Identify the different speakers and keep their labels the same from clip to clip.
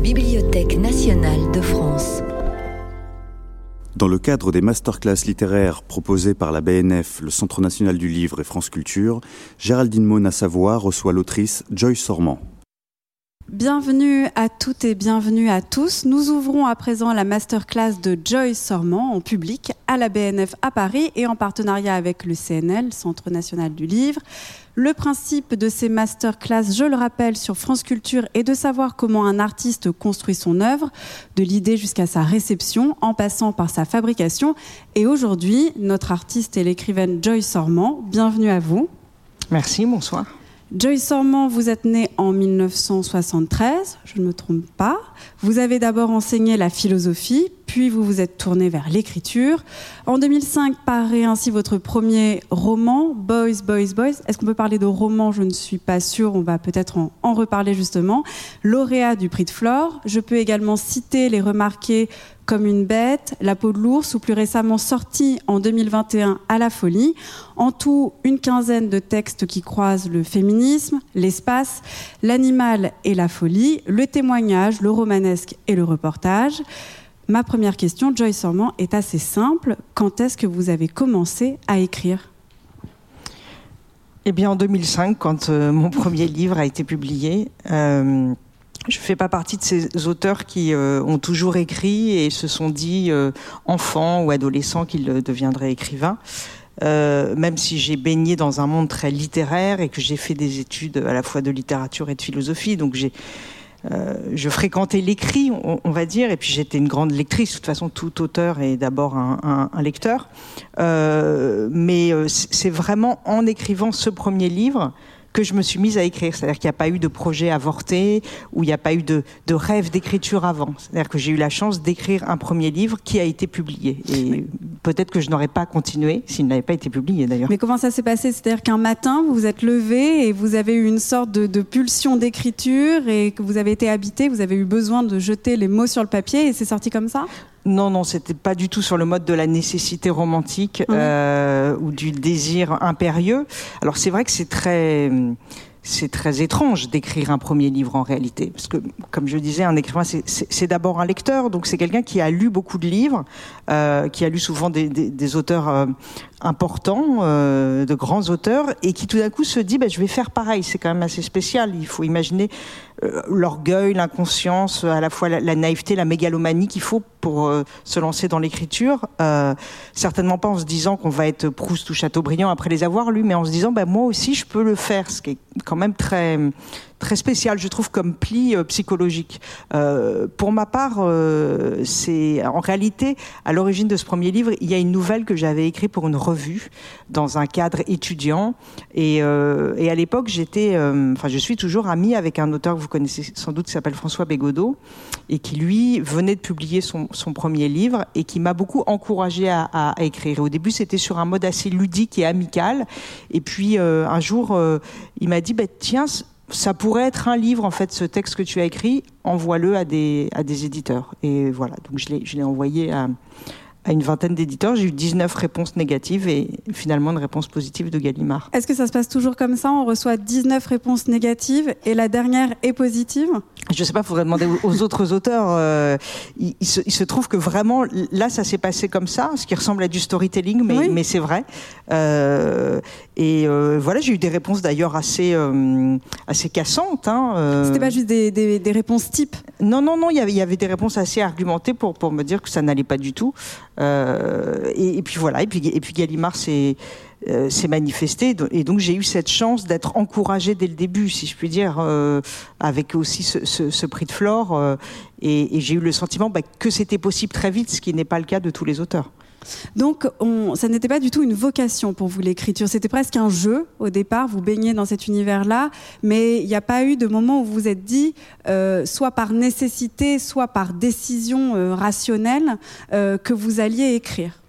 Speaker 1: Bibliothèque nationale de France.
Speaker 2: Dans le cadre des masterclass littéraires proposés par la BNF, le Centre national du livre et France Culture, Géraldine Mona Savoie reçoit l'autrice Joyce Sormand.
Speaker 3: Bienvenue à toutes et bienvenue à tous. Nous ouvrons à présent la masterclass de Joyce Sormand en public à la BNF à Paris et en partenariat avec le CNL, Centre national du livre. Le principe de ces masterclass, je le rappelle, sur France Culture est de savoir comment un artiste construit son œuvre, de l'idée jusqu'à sa réception, en passant par sa fabrication. Et aujourd'hui, notre artiste est l'écrivaine Joyce Sormand. Bienvenue à vous.
Speaker 4: Merci, bonsoir.
Speaker 3: Joyce Sormand, vous êtes née en 1973, je ne me trompe pas. Vous avez d'abord enseigné la philosophie, puis vous vous êtes tournée vers l'écriture. En 2005 paraît ainsi votre premier roman, Boys, Boys, Boys. Est-ce qu'on peut parler de roman? Je ne suis pas sûre, on va peut-être en, en, reparler justement. Lauréat du prix de Flore. Je peux également citer les remarqués comme une bête, La peau de l'ours, ou plus récemment sorti en 2021 à la folie. En tout, une quinzaine de textes qui croisent le féminisme, l'espace, l'animal et la folie, le témoignage, le romanesque et le reportage. Ma première question, Joyce Sormand, est assez simple. Quand est-ce que vous avez commencé à écrire?
Speaker 4: Eh bien, en 2005, quand euh, mon premier livre a été publié. Euh, je ne fais pas partie de ces auteurs qui euh, ont toujours écrit et se sont dit enfants ou adolescents qu'ils deviendraient écrivains. Même si j'ai baigné dans un monde très littéraire et que j'ai fait des études à la fois de littérature et de philosophie, donc j'ai euh, je fréquentais l'écrit, on, va dire, et puis j'étais une grande lectrice. De toute façon, tout auteur est d'abord un, lecteur. Euh, mais c'est vraiment en écrivant ce premier livre que je me suis mise à écrire. C'est-à-dire qu'il n'y a pas eu de projet avorté ou il n'y a pas eu de, de rêve d'écriture avant. C'est-à-dire que j'ai eu la chance d'écrire un premier livre qui a été publié. Et peut-être que je n'aurais pas continué s'il n'avait pas été publié d'ailleurs.
Speaker 3: Mais comment ça s'est passé? C'est-à-dire qu'un matin, vous vous êtes levé et vous avez eu une sorte de, de pulsion d'écriture et que vous avez été habité, vous avez eu besoin de jeter les mots sur le papier et c'est sorti comme ça?
Speaker 4: Non, non, c'était pas du tout sur le mode de la nécessité romantique mmh. euh, ou du désir impérieux. Alors c'est vrai que c'est très c'est très étrange d'écrire un premier livre en réalité. Parce que, comme je disais, un écrivain, c'est d'abord un lecteur, donc c'est quelqu'un qui a lu beaucoup de livres, euh, qui a lu souvent des, des, des auteurs euh, importants, euh, de grands auteurs, et qui tout d'un coup se dit, bah, je vais faire pareil. C'est quand même assez spécial. Il faut imaginer l'orgueil, l'inconscience, à la fois la, naïveté, la mégalomanie qu'il faut pour euh, se lancer dans l'écriture. certainement pas en se disant qu'on va être Proust ou Chateaubriand après les avoir lus, mais en se disant, bah, moi aussi, je peux le faire, ce qui est quand même très très spécial, je trouve, comme pli euh, psychologique. Euh, pour ma part, euh, c'est en réalité à l'origine de ce premier livre, il y a une nouvelle que j'avais écrite pour une revue dans un cadre étudiant, et, euh, et à l'époque, j'étais, euh, enfin, je suis toujours amie avec un auteur que vous connaissez sans doute, qui s'appelle François Bégodeau, et qui lui venait de publier son, son premier livre et qui m'a beaucoup encouragée à, à, à, écrire. Au début, c'était sur un mode assez ludique et amical, et puis un jour, il m'a dit, bah, tiens ça pourrait être un livre, en fait, ce texte que tu as écrit, envoie-le à des, à des éditeurs. Et voilà, donc je l'ai envoyé à, à une vingtaine d'éditeurs. J'ai eu 19 réponses négatives et finalement une réponse positive de Gallimard.
Speaker 3: Est-ce que ça se passe toujours comme ça? On reçoit 19 réponses négatives et la dernière est positive?
Speaker 4: Je ne sais pas, il faudrait demander aux autres auteurs. Euh, il, il, se, il, se, trouve que vraiment, là, ça s'est passé comme ça, ce qui ressemble à du storytelling, mais, oui. mais c'est vrai. Euh, et euh, voilà, j'ai eu des réponses d'ailleurs assez, euh, assez cassantes. Hein.
Speaker 3: C'était pas juste des, des, des, réponses types
Speaker 4: Non, non, non, il y, avait, il y avait des réponses assez argumentées pour, pour me dire que ça n'allait pas du tout. Euh, et, puis voilà, et puis, et puis Gallimard s'est euh, manifesté, et donc j'ai eu cette chance d'être encouragée dès le début, si je puis dire, euh, avec aussi ce, prix de Flore, et, et j'ai eu le sentiment bah, que c'était possible très vite, ce qui n'est pas le cas de tous les auteurs.
Speaker 3: Donc, on, ça n'était pas du tout une vocation pour vous l'écriture, c'était presque un jeu au départ, vous baignez dans cet univers-là, mais il n'y a pas eu de moment où vous vous êtes dit, euh, soit par nécessité, soit par décision euh, rationnelle, euh, que vous alliez écrire.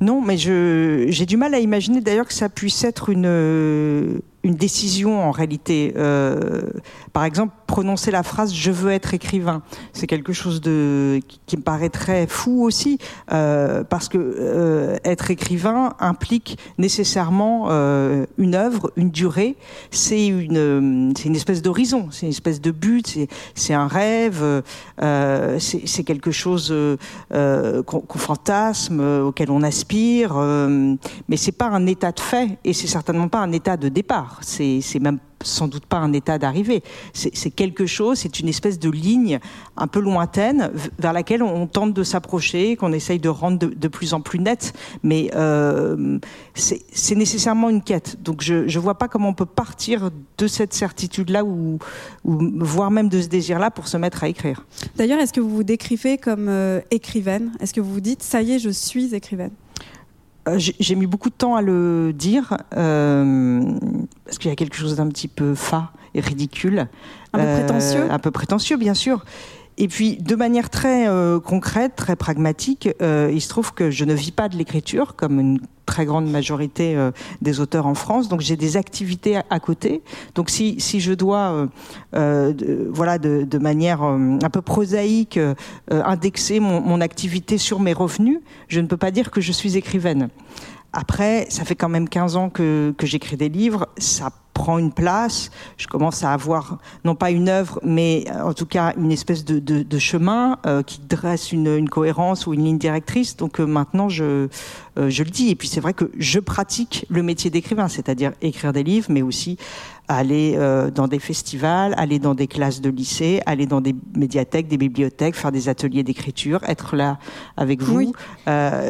Speaker 4: Non, mais j'ai du mal à imaginer d'ailleurs que ça puisse être une une décision en réalité. Euh, par exemple, prononcer la phrase "je veux être écrivain", c'est quelque chose de qui, me paraît fou aussi, euh, parce que euh, être écrivain implique nécessairement une œuvre, une durée. C'est une c'est une espèce d'horizon, c'est une espèce de but, c'est un rêve, c'est quelque chose qu'on fantasme, auquel on aspire, mais c'est pas un état de fait et c'est certainement pas un état de départ. C'est même sans doute pas un état d'arrivée. C'est quelque chose, c'est une espèce de ligne un peu lointaine vers laquelle on tente de s'approcher, qu'on essaye de rendre de, plus en plus nette. Mais euh, c'est nécessairement une quête. Donc je ne vois pas comment on peut partir de cette certitude-là ou, voire même de ce désir-là pour se mettre à écrire.
Speaker 3: D'ailleurs, est-ce que vous vous décrivez comme euh, écrivaine? Est-ce que vous vous dites, ça y est, je suis écrivaine?
Speaker 4: J'ai mis beaucoup de temps à le dire euh, parce qu'il y a quelque chose d'un petit peu fat et ridicule,
Speaker 3: un peu prétentieux,
Speaker 4: un peu prétentieux bien sûr. Et puis, de manière très euh, concrète, très pragmatique, euh, il se trouve que je ne vis pas de l'écriture, comme une très grande majorité euh, des auteurs en France. Donc, j'ai des activités à, côté. Donc, si, si je dois, de, voilà, de, de manière un peu prosaïque, indexer mon, mon activité sur mes revenus, je ne peux pas dire que je suis écrivaine. Après, ça fait quand même 15 ans que, que j'écris des livres. Ça prend une place. Je commence à avoir non pas une œuvre, mais euh, en tout cas une espèce de, de, de chemin euh, qui dresse une, une, cohérence ou une ligne directrice. Donc euh, maintenant, je, je le dis. Et puis c'est vrai que je pratique le métier d'écrivain, c'est-à-dire écrire des livres, mais aussi aller dans des festivals, aller dans des classes de lycée, aller dans des médiathèques, des bibliothèques, faire des ateliers d'écriture, être là avec vous.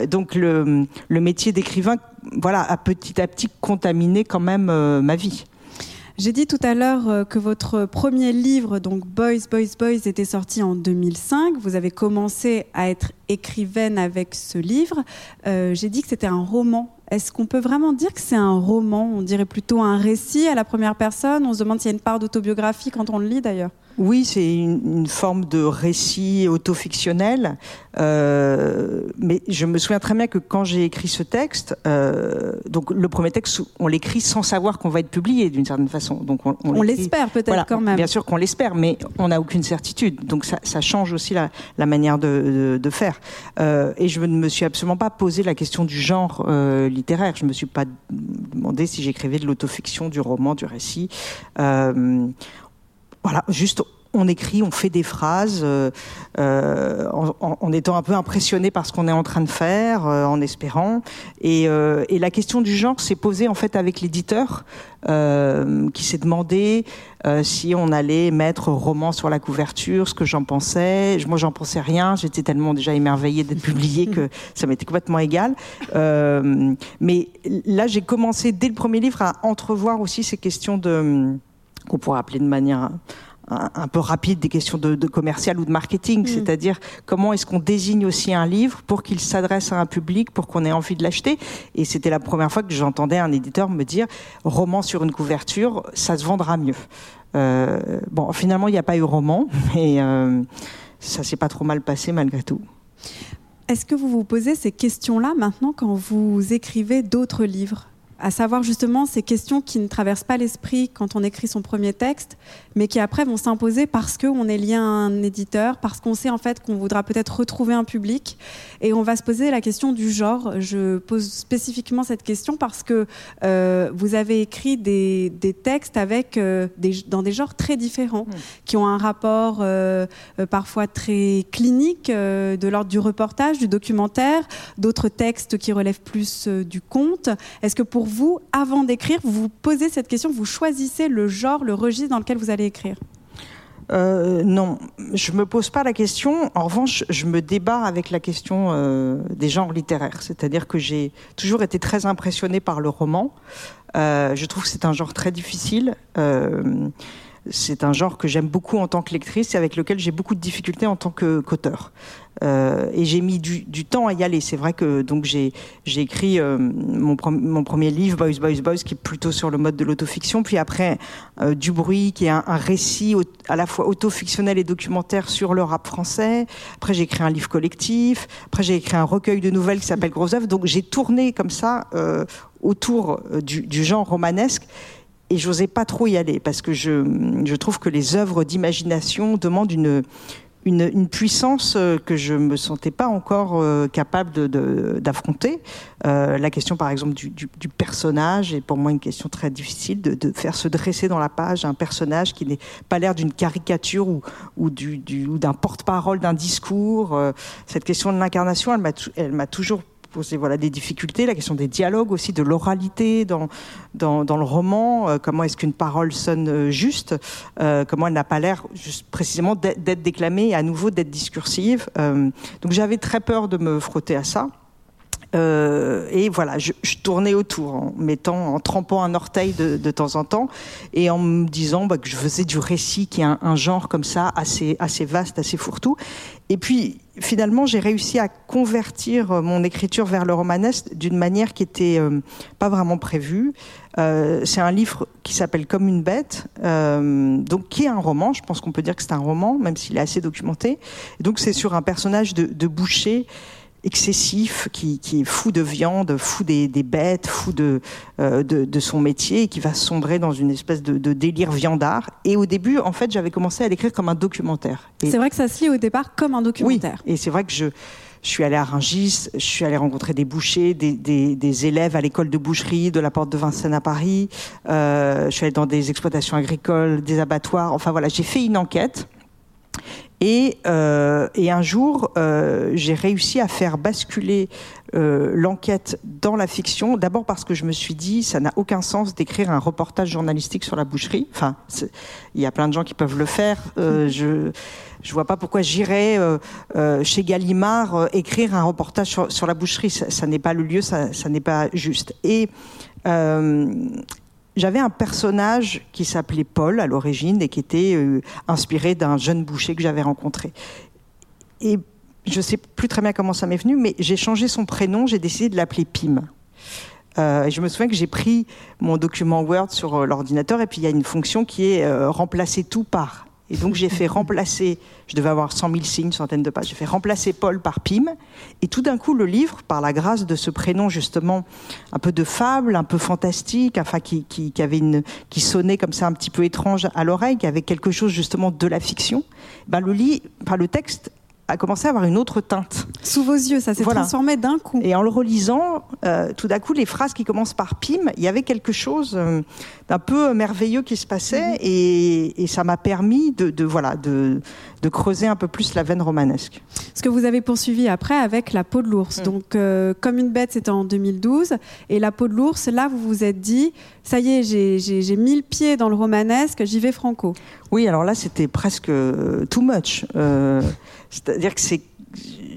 Speaker 4: donc le, le métier d'écrivain, voilà, a petit à petit contaminé quand même ma vie.
Speaker 3: J'ai dit tout à l'heure euh, que votre premier livre, donc Boys, Boys, Boys, était sorti en 2005. Vous avez commencé à être écrivaine avec ce livre. Euh, J'ai dit que c'était un roman. Est-ce qu'on peut vraiment dire que c'est un roman? On dirait plutôt un récit à la première personne. On se demande s'il y a une part d'autobiographie quand on le lit d'ailleurs.
Speaker 4: Oui, c'est une, forme de récit autofictionnel. Euh, mais je me souviens très bien que quand j'ai écrit ce texte, euh, donc le premier texte, on l'écrit sans savoir qu'on va être publié d'une certaine façon. Donc
Speaker 3: on, on, l'espère peut-être quand même.
Speaker 4: Bien sûr qu'on l'espère, mais on n'a aucune certitude. Donc ça, ça, change aussi la, la manière de, de, de faire. Euh, et je ne me suis absolument pas posé la question du genre euh, littéraire. Je me suis pas demandé si j'écrivais de l'autofiction, du roman, du récit. Voilà, juste on écrit, on fait des phrases euh, euh en, en, étant un peu impressionné par ce qu'on est en train de faire, euh, en espérant. Et, euh, et, la question du genre s'est posée en fait avec l'éditeur qui s'est demandé si on allait mettre roman sur la couverture, ce que j'en pensais. Moi, j'en pensais rien. J'étais tellement déjà émerveillée d'être publiée que ça m'était complètement égal. mais là, j'ai commencé dès le premier livre à entrevoir aussi ces questions de qu'on pourrait appeler de manière un, peu rapide des questions de, de commercial ou de marketing, mm. c'est-à-dire comment est-ce qu'on désigne aussi un livre pour qu'il s'adresse à un public, pour qu'on ait envie de l'acheter? Et c'était la première fois que j'entendais un éditeur me dire roman sur une couverture, ça se vendra mieux. Euh, bon, finalement, il n'y a pas eu roman, mais euh, ça s'est pas trop mal passé malgré tout.
Speaker 3: Est-ce que vous vous posez ces questions-là maintenant quand vous écrivez d'autres livres? À savoir justement ces questions qui ne traversent pas l'esprit quand on écrit son premier texte, mais qui après vont s'imposer parce qu'on est lié à un éditeur, parce qu'on sait en fait qu'on voudra peut-être retrouver un public, et on va se poser la question du genre. Je pose spécifiquement cette question parce que euh, vous avez écrit des, des textes avec euh, des, dans des genres très différents, mmh. qui ont un rapport euh, parfois très clinique, de l'ordre du reportage, du documentaire, d'autres textes qui relèvent plus du conte. Est-ce que pour vous, avant d'écrire, vous vous posez cette question, vous choisissez le genre, le registre dans lequel vous allez écrire
Speaker 4: euh, non, je me pose pas la question. En revanche, je me débat avec la question euh, des genres littéraires. C'est-à-dire que j'ai toujours été très impressionnée par le roman. Euh, je trouve que c'est un genre très difficile. C'est un genre que j'aime beaucoup en tant que lectrice et avec lequel j'ai beaucoup de difficultés en tant qu'auteur. Euh, et j'ai mis du, temps à y aller. C'est vrai que donc j'ai écrit euh, mon, mon, premier livre Boys Boys Boys qui est plutôt sur le mode de l'autofiction, puis après euh, du bruit qui est un, récit à la fois autofictionnel et documentaire sur le rap français. Après j'ai écrit un livre collectif. Après j'ai écrit un recueil de nouvelles qui s'appelle Gros œuvre. Donc j'ai tourné comme ça euh, autour du, du genre romanesque et j'osais pas trop y aller parce que je, je trouve que les œuvres d'imagination demandent une, une, puissance euh, que je me sentais pas encore euh, capable d'affronter. Euh, la question, par exemple, du, personnage est pour moi une question très difficile de, faire se dresser dans la page un personnage qui n'est pas l'air d'une caricature ou, ou d'un porte-parole d'un discours. cette question de l'incarnation, elle m'a toujours poser voilà des difficultés, la question des dialogues aussi, de l'oralité dans, dans, dans le roman. Euh, comment est-ce qu'une parole sonne euh, juste euh, Comment elle n'a pas l'air précisément d'être déclamée et à nouveau d'être discursive. donc j'avais très peur de me frotter à ça. Et voilà, je, je, tournais autour en mettant, en trempant un orteil de, de temps en temps et en me disant bah, que je faisais du récit, qui est un, un, genre comme ça assez assez vaste, assez fourre-tout. Et puis finalement, j'ai réussi à convertir mon écriture vers le romanesque d'une manière qui était euh, pas vraiment prévue. Euh, c'est un livre qui s'appelle Comme une bête, euh, donc qui est un roman. Je pense qu'on peut dire que c'est un roman, même s'il est assez documenté. Et donc c'est sur un personnage de boucher excessif, qui, qui, est fou de viande, fou des, des bêtes, fou de, euh, de, de, son métier, et qui va sombrer dans une espèce de, de délire viandard. Et au début, en fait, j'avais commencé à l'écrire comme un documentaire.
Speaker 3: C'est vrai que ça se lit au départ comme un documentaire.
Speaker 4: Oui, et c'est vrai que je, je suis allée à Rungis, je suis allée rencontrer des bouchers, des, des, des élèves à l'école de boucherie de la Porte de Vincennes à Paris. Euh, je suis allée dans des exploitations agricoles, des abattoirs. Enfin voilà, j'ai fait une enquête. Et, euh, et, un jour, euh, j'ai réussi à faire basculer euh, l'enquête dans la fiction. D'abord parce que je me suis dit, ça n'a aucun sens d'écrire un reportage journalistique sur la boucherie. Enfin, il y a plein de gens qui peuvent le faire. Je je vois pas pourquoi j'irais chez Gallimard écrire un reportage sur, la boucherie. Ça, ça n'est pas le lieu, ça, ça n'est pas juste. Et j'avais un personnage qui s'appelait Paul à l'origine et qui était euh, inspiré d'un jeune boucher que j'avais rencontré. Et je sais plus très bien comment ça m'est venu, mais j'ai changé son prénom, j'ai décidé de l'appeler Pim. Euh, et je me souviens que j'ai pris mon document Word sur euh, l'ordinateur et puis il y a une fonction qui est euh, remplacer tout par. Et donc j'ai fait remplacer, je devais avoir 100 000 signes, centaines de pages, j'ai fait remplacer Paul par Pim. Et tout d'un coup, le livre, par la grâce de ce prénom justement un peu de fable, un peu fantastique, enfin qui, sonnait comme ça un petit peu étrange à l'oreille, qui avait quelque chose justement de la fiction, ben le texte a commencé à avoir une autre teinte.
Speaker 3: Sous vos yeux, ça s'est transformé d'un coup.
Speaker 4: Et en le relisant, euh, tout d'un coup, les phrases qui commencent par Pim, il y avait quelque chose euh, d'un peu merveilleux qui se passait, mm-hmm. et, et, ça m'a permis de, de voilà de, de, creuser un peu plus la veine romanesque.
Speaker 3: Ce que vous avez poursuivi après avec La peau de l'ours. Mm. Donc, euh, comme une bête, c'était en 2012, et La peau de l'ours, là, vous vous êtes dit, ça y est, j'ai mis le pied dans le romanesque, j'y vais franco.
Speaker 4: Oui, alors là, c'était presque too much. Euh, c'est-à-dire que c'est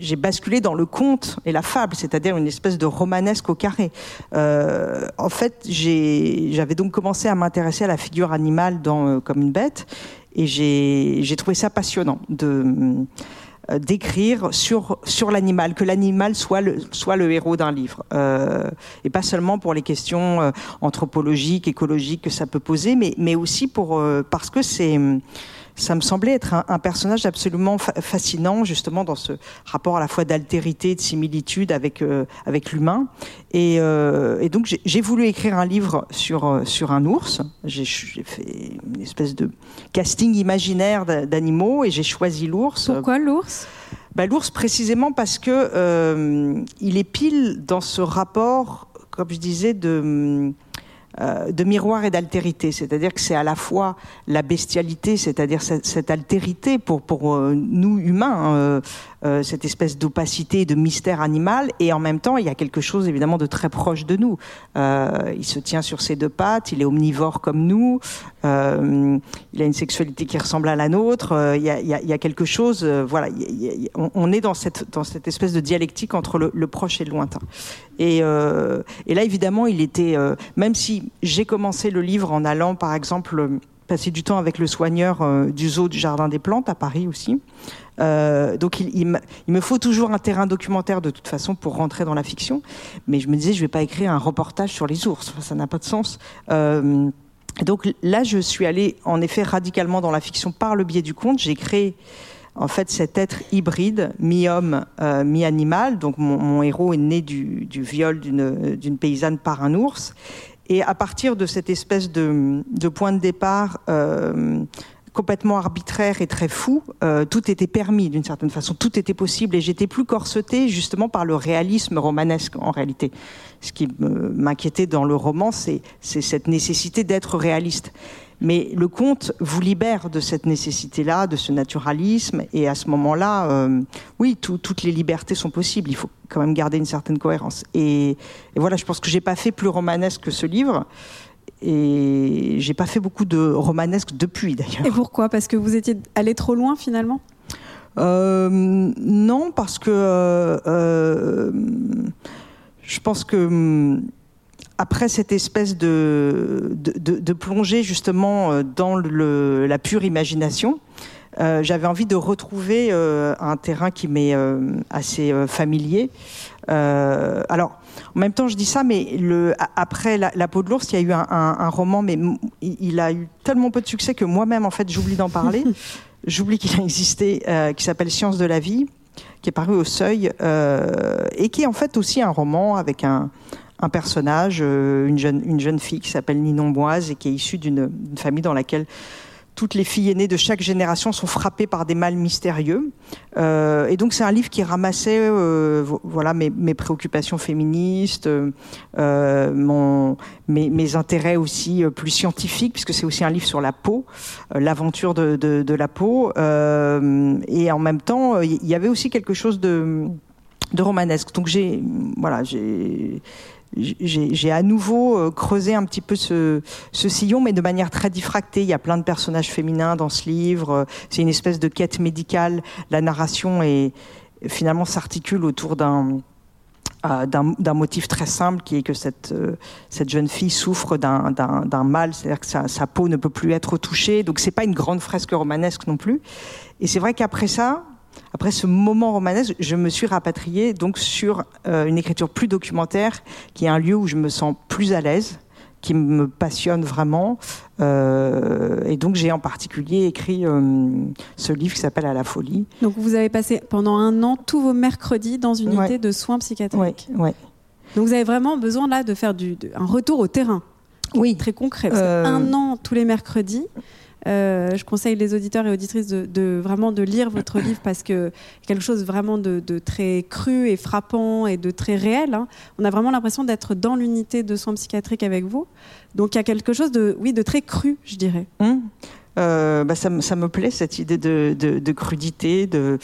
Speaker 4: j'ai basculé dans le conte et la fable, c'est-à-dire une espèce de romanesque au carré. Euh, en fait, j'avais donc commencé à m'intéresser à la figure animale dans euh, Comme une bête, et j'ai trouvé ça passionnant de euh, d'écrire sur sur l'animal, que l'animal soit le soit le héros d'un livre, euh, et pas seulement pour les questions euh, anthropologiques, écologiques que ça peut poser, mais mais aussi pour euh, parce que c'est ça me semblait être un, un personnage absolument fa fascinant, justement dans ce rapport à la fois d'altérité, de similitude avec euh, avec l'humain. Et, euh, et, donc j'ai voulu écrire un livre sur euh, sur un ours. J'ai fait une espèce de casting imaginaire d'animaux et j'ai choisi l'ours.
Speaker 3: Pourquoi l'ours?
Speaker 4: Ben, L'ours précisément parce que euh, il est pile dans ce rapport, comme je disais, de euh, de miroir et d'altérité, c'est-à-dire que c'est à la fois la bestialité, c'est-à-dire cette, altérité pour pour euh, nous humains, euh, cette espèce d'opacité, de mystère animal, et en même temps, il y a quelque chose évidemment de très proche de nous. Euh, il se tient sur ses deux pattes, il est omnivore comme nous, euh, il a une sexualité qui ressemble à la nôtre. Il y a, quelque chose, voilà, il on, est dans cette espèce de dialectique entre le, le proche et le lointain. Et, et là, évidemment, il était, même si j'ai commencé le livre en allant, par exemple passer du temps avec le soigneur euh, du zoo du Jardin des Plantes à Paris aussi. Euh, donc il, me faut toujours un terrain documentaire de toute façon pour rentrer dans la fiction. Mais je me disais, je vais pas écrire un reportage sur les ours, ça n'a pas de sens. Euh, donc là, je suis allée en effet radicalement dans la fiction par le biais du conte. J'ai créé en fait cet être hybride, mi-homme, mi-animal. Donc mon, héros est né du viol d'une paysanne par un ours. Et à partir de cette espèce de, de point de départ euh, complètement arbitraire et très fou, euh, tout était permis d'une certaine façon, tout était possible et j'étais plus corsetée justement par le réalisme romanesque en réalité. Ce qui m'inquiétait dans le roman, c'est cette nécessité d'être réaliste. Mais le conte vous libère de cette nécessité-là, de ce naturalisme, et à ce moment-là, euh, oui, toutes les libertés sont possibles. Il faut quand même garder une certaine cohérence. Et, et voilà, je pense que j'ai pas fait plus romanesque que ce livre. Et j'ai pas fait beaucoup de romanesque depuis d'ailleurs.
Speaker 3: Et pourquoi? Parce que vous étiez allé trop loin finalement?
Speaker 4: Euh, Non, parce que euh, euh je pense que hum, après cette espèce de, de, de, plongée justement euh, dans le, la pure imagination, euh, j'avais envie de retrouver euh, un terrain qui m'est euh, assez familier. alors, en même temps, je dis ça, mais le, après la, la peau de l'ours, il y a eu un, un, un, roman, mais il a eu tellement peu de succès que moi-même, en fait, j'oublie d'en parler. j'oublie qu'il a existé, qui s'appelle Science de la vie, qui est paru au Seuil, et qui est en fait aussi un roman avec un, un personnage, une jeune, une jeune fille qui s'appelle Ninon Boise et qui est issue d'une famille dans laquelle toutes les filles aînées de chaque génération sont frappées par des mal mystérieux. Euh, et donc c'est un livre qui ramassait euh, voilà mes, préoccupations féministes, euh, mes, intérêts aussi euh, plus scientifiques, puisque c'est aussi un livre sur la peau, euh, l'aventure de, la peau. Euh, et en même temps, il y avait aussi quelque chose de, de romanesque. Donc j'ai voilà j'ai j'ai à nouveau euh, creusé un petit peu ce, ce, sillon, mais de manière très diffractée. Il y a plein de personnages féminins dans ce livre. C'est une espèce de quête médicale. La narration est finalement s'articule autour d'un euh, d'un motif très simple qui est que cette, euh, cette jeune fille souffre d'un mal, c'est-à-dire que sa, sa, peau ne peut plus être touchée. Donc c'est pas une grande fresque romanesque non plus. Et c'est vrai qu'après ça, après ce moment romanesque, je me suis rapatriée donc sur euh, une écriture plus documentaire, qui est un lieu où je me sens plus à l'aise, qui me passionne vraiment. Euh, et donc j'ai en particulier écrit euh, ce livre qui s'appelle À la folie.
Speaker 3: Donc vous avez passé pendant un an tous vos mercredis dans une unité de soins psychiatriques.
Speaker 4: Ouais, ouais.
Speaker 3: Donc vous avez vraiment besoin là de faire du, de, un retour au terrain.
Speaker 4: Oui.
Speaker 3: Très concret. Parce. Un an tous les mercredis. Euh, je conseille les auditeurs et auditrices de, vraiment de lire votre livre parce que quelque chose vraiment de, de, très cru et frappant et de très réel. Hein. On a vraiment l'impression d'être dans l'unité de soins psychiatriques avec vous. Donc il y a quelque chose de, oui, de très cru, je dirais.
Speaker 4: Mmh. Euh, bah ça, me plaît cette idée de, crudité, de,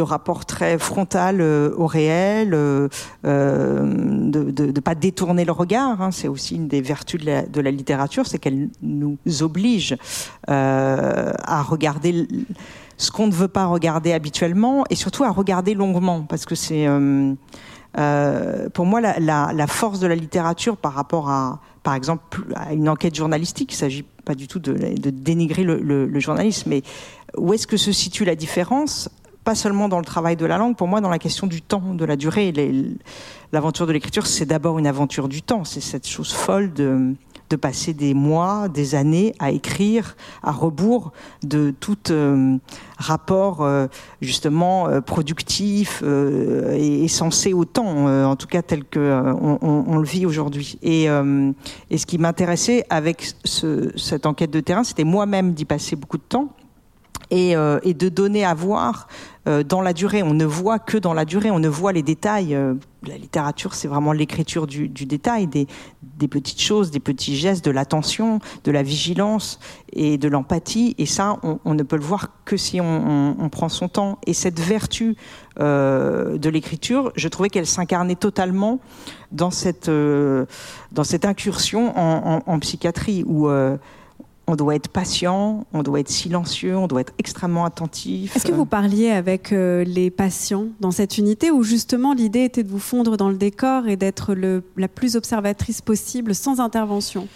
Speaker 4: rapport très frontal euh, au réel, euh, de ne pas détourner le regard. Hein. C'est aussi une des vertus de la, littérature, c'est qu'elle nous oblige à regarder ce qu'on ne veut pas regarder habituellement et surtout à regarder longuement, parce que c'est pour moi la, force de la littérature par rapport à, par exemple, à une enquête journalistique. Il s'agit pas du tout de, dénigrer le, journalisme, mais où est-ce que se situe la différence Pas seulement dans le travail de la langue, pour moi, dans la question du temps, de la durée. L'aventure de l'écriture, c'est d'abord une aventure du temps. C'est cette chose folle de de passer des mois, des années à écrire à rebours de tout euh, rapport euh, justement euh, productif et, censé au temps, en tout cas tel que on, le vit aujourd'hui. Et, ce qui m'intéressait avec ce, cette enquête de terrain, c'était moi-même d'y passer beaucoup de temps et, et de donner à voir euh, dans la durée. On ne voit que dans la durée, on ne voit les détails. Euh, la littérature, c'est vraiment l'écriture du, du, détail, des, des, petites choses, des petits gestes, de l'attention, de la vigilance et de l'empathie. Et ça, on, on, ne peut le voir que si on, on, on prend son temps. Et cette vertu euh, de l'écriture, je trouvais qu'elle s'incarnait totalement dans cette, euh, dans cette incursion en, en, en psychiatrie où euh, on doit être patient, on doit être silencieux, on doit être extrêmement attentif.
Speaker 3: Est-ce que vous parliez avec euh, les patients dans cette unité où justement l'idée était de vous fondre dans le décor et d'être la plus observatrice possible sans intervention?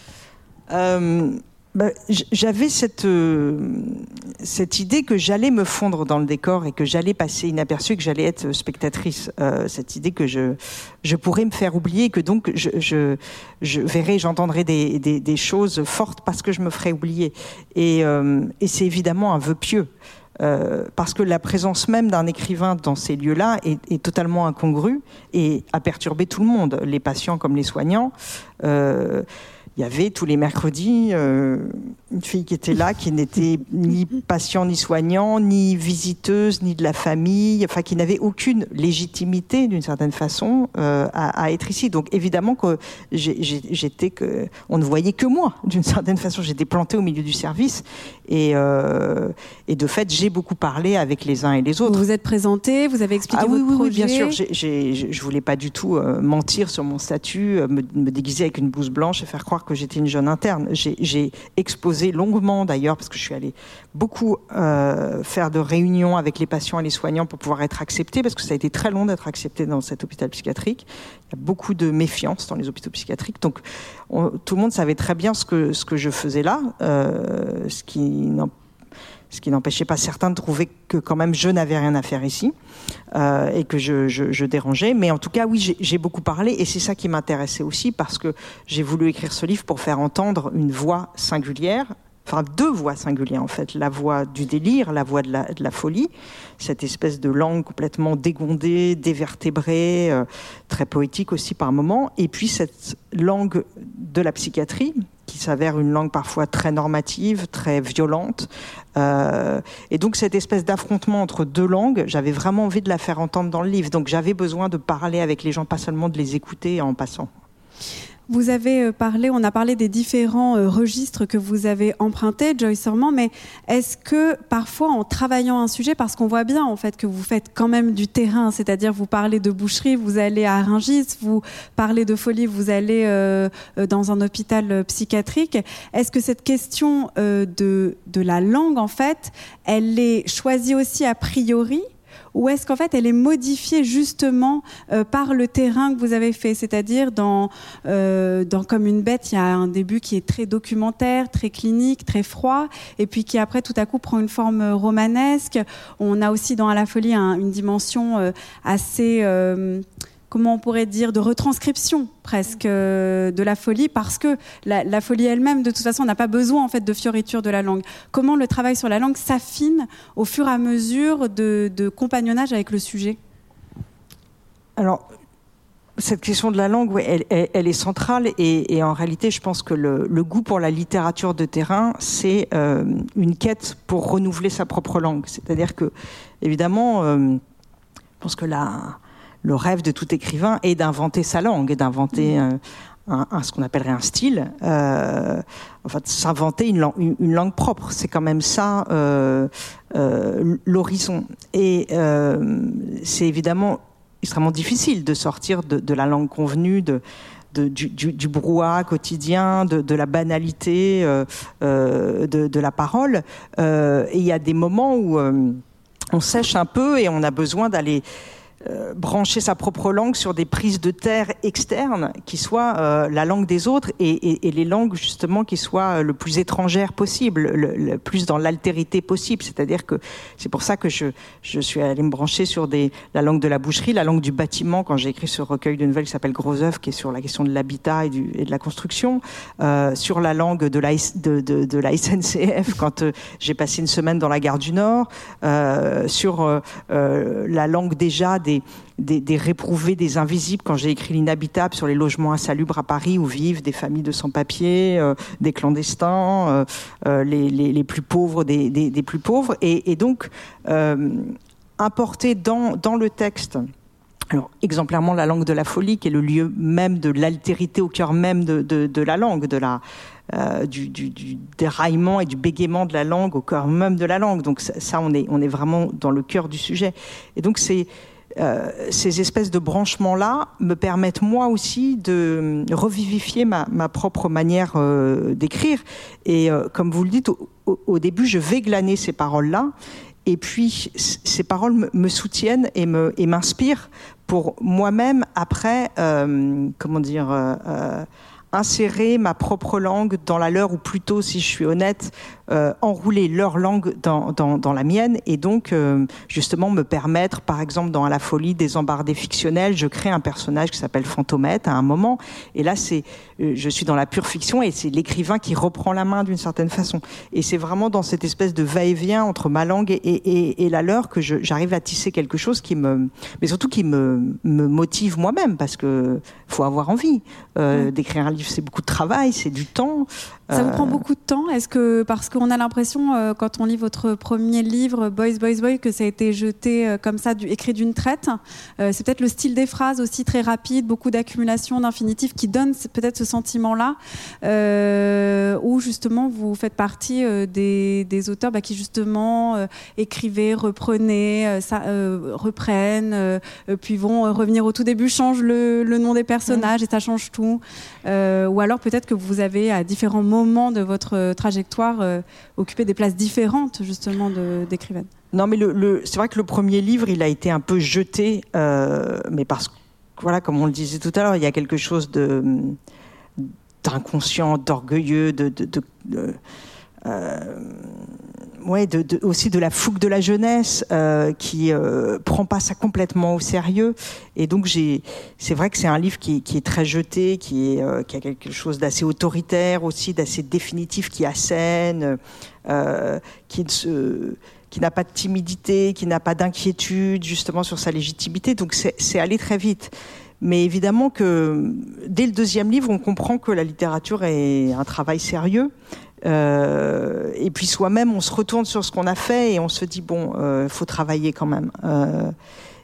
Speaker 4: Euh, bah, J'avais cette, euh, cette idée que j'allais me fondre dans le décor et que j'allais passer inaperçu, que j'allais être spectatrice. Euh, cette idée que je, je pourrais me faire oublier, que donc je, je, je verrai, j'entendrai des, des, des, choses fortes parce que je me ferai oublier. Et, euh, et c'est évidemment un vœu pieux. Euh, parce que la présence même d'un écrivain dans ces lieux-là est, est, totalement incongrue et a perturbé tout le monde, les patients comme les soignants. Euh, il y avait tous les mercredis une fille qui était là, qui n'était ni patient ni soignant, ni visiteuse, ni de la famille, enfin qui n'avait aucune légitimité d'une certaine façon à, à, être ici. Donc évidemment que j'étais que on ne voyait que moi d'une certaine façon. J'étais plantée au milieu du service et, et de fait j'ai beaucoup parlé avec les uns et les autres.
Speaker 3: Vous vous êtes présenté, vous avez expliqué
Speaker 4: ah,
Speaker 3: votre
Speaker 4: oui,
Speaker 3: projet.
Speaker 4: Oui, bien sûr. J je voulais pas du tout euh, mentir sur mon statut, euh, me, me, déguiser avec une blouse blanche et faire croire que j'étais une jeune interne. J'ai exposé longuement d'ailleurs, parce que je suis allée beaucoup euh, faire de réunions avec les patients et les soignants pour pouvoir être acceptée, parce que ça a été très long d'être accepté dans cet hôpital psychiatrique. Il y a beaucoup de méfiance dans les hôpitaux psychiatriques. Donc on, tout le monde savait très bien ce que, ce que je faisais là, euh, ce qui n'empêchait pas certains de trouver que quand même je n'avais rien à faire ici euh, et que je, dérangeais. Mais en tout cas, oui, j'ai beaucoup parlé et c'est ça qui m'intéressait aussi parce que j'ai voulu écrire ce livre pour faire entendre une voix singulière. Enfin, deux voix singulières en fait, la voix du délire, la voix de la, folie, cette espèce de langue complètement dégondée, dévertébrée, euh, très poétique aussi par moments, et puis cette langue de la psychiatrie, qui s'avère une langue parfois très normative, très violente. Euh, et donc cette espèce d'affrontement entre deux langues, j'avais vraiment envie de la faire entendre dans le livre. Donc j'avais besoin de parler avec les gens, pas seulement de les écouter en passant.
Speaker 3: Vous avez euh, parlé, on a parlé des différents euh, registres que vous avez empruntés, Joyce Sorman, mais est-ce que parfois en travaillant un sujet, parce qu'on voit bien en fait que vous faites quand même du terrain, c'est-à-dire vous parlez de boucherie, vous allez à Rungis, vous parlez de folie, vous allez euh, dans un hôpital psychiatrique, est-ce que cette question de, de la langue en fait, elle est choisie aussi a priori ou est-ce qu'en fait elle est modifiée justement euh, par le terrain que vous avez fait? C'est-à-dire dans, euh, dans Comme une bête, il y a un début qui est très documentaire, très clinique, très froid, et puis qui après tout à coup prend une forme romanesque. On a aussi dans À la folie un, une dimension euh, assez euh, comment on pourrait dire, de retranscription presque euh, de la folie, parce que la, folie elle-même, de toute façon, n'a pas besoin en fait de fioriture de la langue. Comment le travail sur la langue s'affine au fur et à mesure de, compagnonnage avec le sujet?
Speaker 4: Alors, cette question de la langue, ouais, elle, est centrale et, en réalité, je pense que le, le, goût pour la littérature de terrain, c'est euh, une quête pour renouveler sa propre langue. C'est-à-dire que, évidemment, euh, je pense que la, le rêve de tout écrivain est d'inventer sa langue et d'inventer euh, un, un, ce qu'on appellerait un style, euh, enfin s'inventer une, langue, une, une langue propre. C'est quand même ça euh, euh l'horizon. Et euh, c'est évidemment extrêmement difficile de sortir de, de la langue convenue, de, de, du, du, du, brouhaha quotidien, de, de la banalité euh, euh, de, de, la parole. Euh, et il y a des moments où on sèche un peu et on a besoin d'aller euh, brancher sa propre langue sur des prises de terre externes qui soient euh, la langue des autres et, les langues justement qui soient le plus étrangères possible, le, plus dans l'altérité possible. C'est-à-dire que c'est pour ça que je, suis allée me brancher sur la langue de la boucherie, la langue du bâtiment quand j'ai écrit ce recueil de nouvelles qui s'appelle Gros œuvre, qui est sur la question de l'habitat et, de la construction, euh, sur la langue de la, SNCF quand euh, j'ai passé une semaine dans la gare du Nord, euh, sur la langue déjà des des, réprouvés, des invisibles, quand j'ai écrit l'inhabitable sur les logements insalubres à Paris où vivent des familles de sans-papiers, euh, des clandestins, euh, euh, les, plus pauvres des, plus pauvres. Et, donc, importer dans, le texte alors, exemplairement, la langue de la folie, qui est le lieu même de l'altérité au cœur même de, la langue, de la, du, déraillement et du bégaiement de la langue au cœur même de la langue. Donc, ça, ça on, est, on est vraiment dans le cœur du sujet. Et donc, c'est euh, ces espèces de branchements-là me permettent moi aussi de revivifier ma, propre manière euh, d'écrire. Et euh, comme vous le dites, au, début, je vais glaner ces paroles-là. Et puis, ces paroles me, soutiennent et m'inspirent pour moi-même, après, comment dire, insérer ma propre langue dans la leur, ou plutôt, si je suis honnête, euh, enrouler leur langue dans, dans, dans, la mienne et donc euh, justement me permettre, par exemple dans la folie des embardés fictionnels, je crée un personnage qui s'appelle Fantomette à un moment. Et là c'est, euh, je suis dans la pure fiction et c'est l'écrivain qui reprend la main d'une certaine façon. Et c'est vraiment dans cette espèce de va-et-vient entre ma langue et, et, et la leur que j'arrive à tisser quelque chose qui me, mais surtout qui me, me motive moi-même parce que faut avoir envie. D'écrire un livre c'est beaucoup de travail, c'est du temps.
Speaker 3: Ça vous prend beaucoup de temps? Est-ce que parce qu'on a l'impression quand on lit votre premier livre Boys Boys Boys que ça a été jeté comme ça, du, écrit d'une traite C'est peut-être le style des phrases aussi très rapide, beaucoup d'accumulation d'infinitifs qui donne peut-être ce sentiment-là, où justement vous faites partie des, des, auteurs bah, qui justement écrivaient, reprenaient, ça, reprennent, puis vont revenir au tout début, changent le, le nom des personnages et ça change tout. ou alors peut-être que vous avez à différents moments moment de votre trajectoire euh, occupé des places différentes justement d'écrivaine.
Speaker 4: Non, mais c'est vrai que le premier livre, il a été un peu jeté, euh, mais parce que, voilà, comme on le disait tout à l'heure, il y a quelque chose d'inconscient, d'orgueilleux, de, de, euh, ouais, aussi de la fougue de la jeunesse euh, qui euh, prend pas ça complètement au sérieux. Et donc c'est vrai que c'est un livre qui, est très jeté, euh, qui a quelque chose d'assez autoritaire aussi, d'assez définitif, qui assène, euh, qui qui n'a pas de timidité, qui n'a pas d'inquiétude justement sur sa légitimité. Donc c'est allé très vite. Mais évidemment que dès le deuxième livre, on comprend que la littérature est un travail sérieux euh, et puis soi-même, on se retourne sur ce qu'on a fait et on se dit bon, euh, faut travailler quand même. Euh,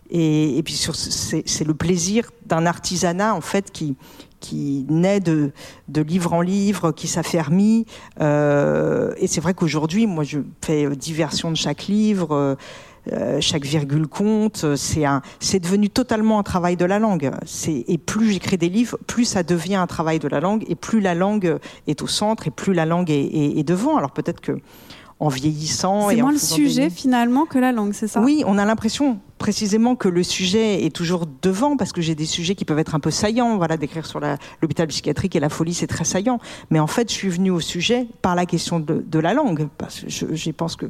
Speaker 4: et, puis c'est le plaisir d'un artisanat en fait qui qui naît de, de livre en livre, qui s'affermit. Euh, et c'est vrai qu'aujourd'hui, moi, je fais diversion de chaque livre. Euh, chaque virgule compte. C'est un, c'est devenu totalement un travail de la langue. C'est, et plus j'écris des livres, plus ça devient un travail de la langue, et plus la langue est au centre, et plus la langue est, est, est devant. Alors peut-être que en vieillissant.
Speaker 3: C'est
Speaker 4: moins
Speaker 3: le sujet finalement que la langue, c'est ça?
Speaker 4: Oui, on a l'impression précisément que le sujet est toujours devant parce que j'ai des sujets qui peuvent être un peu saillants. Voilà, d'écrire sur l'hôpital psychiatrique et la folie, c'est très saillant. Mais en fait, je suis venue au sujet par la question de, de la langue parce que je, je pense que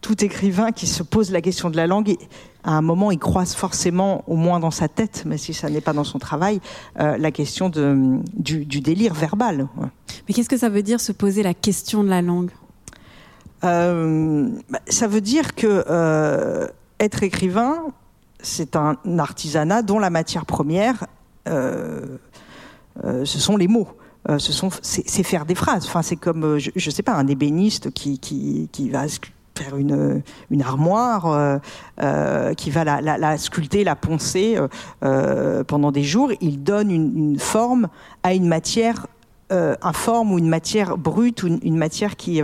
Speaker 4: tout écrivain qui se pose la question de la langue, à un moment, il croise forcément, au moins dans sa tête, mais si ça n'est pas dans son travail, euh, la question de, du, du, délire verbal.
Speaker 3: Mais qu'est-ce que ça veut dire se poser la question de la langue?
Speaker 4: Euh, bah, Ça veut dire que euh, être écrivain, c'est un artisanat dont la matière première, ce sont les mots. Ce sont, c'est faire des phrases. Enfin, c'est comme, je, je sais pas, un ébéniste qui, qui, qui va une, armoire, euh, euh, qui va la, la, sculpter, la poncer euh, pendant des jours. Il donne une, forme à une matière informe ou une matière brute ou une, matière qui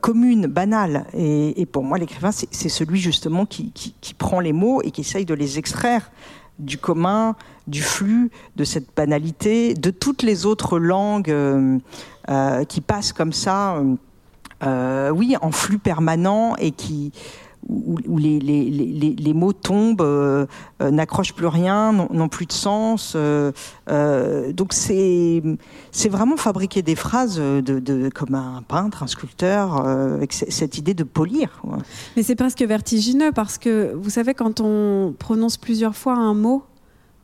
Speaker 4: commune, banale. Et, pour moi, l'écrivain, c'est celui justement qui, prend les mots et qui essaye de les extraire du commun, du flux, de cette banalité, de toutes les autres langues qui passent comme ça euh, oui, en flux permanent et qui où, les, les, les, les, mots tombent, euh, euh, n'accrochent plus rien, n'ont plus de sens. Donc c'est vraiment fabriquer des phrases de, de, comme un peintre, un sculpteur, avec cette idée de polir.
Speaker 3: Mais c'est presque vertigineux parce que vous savez quand on prononce plusieurs fois un mot,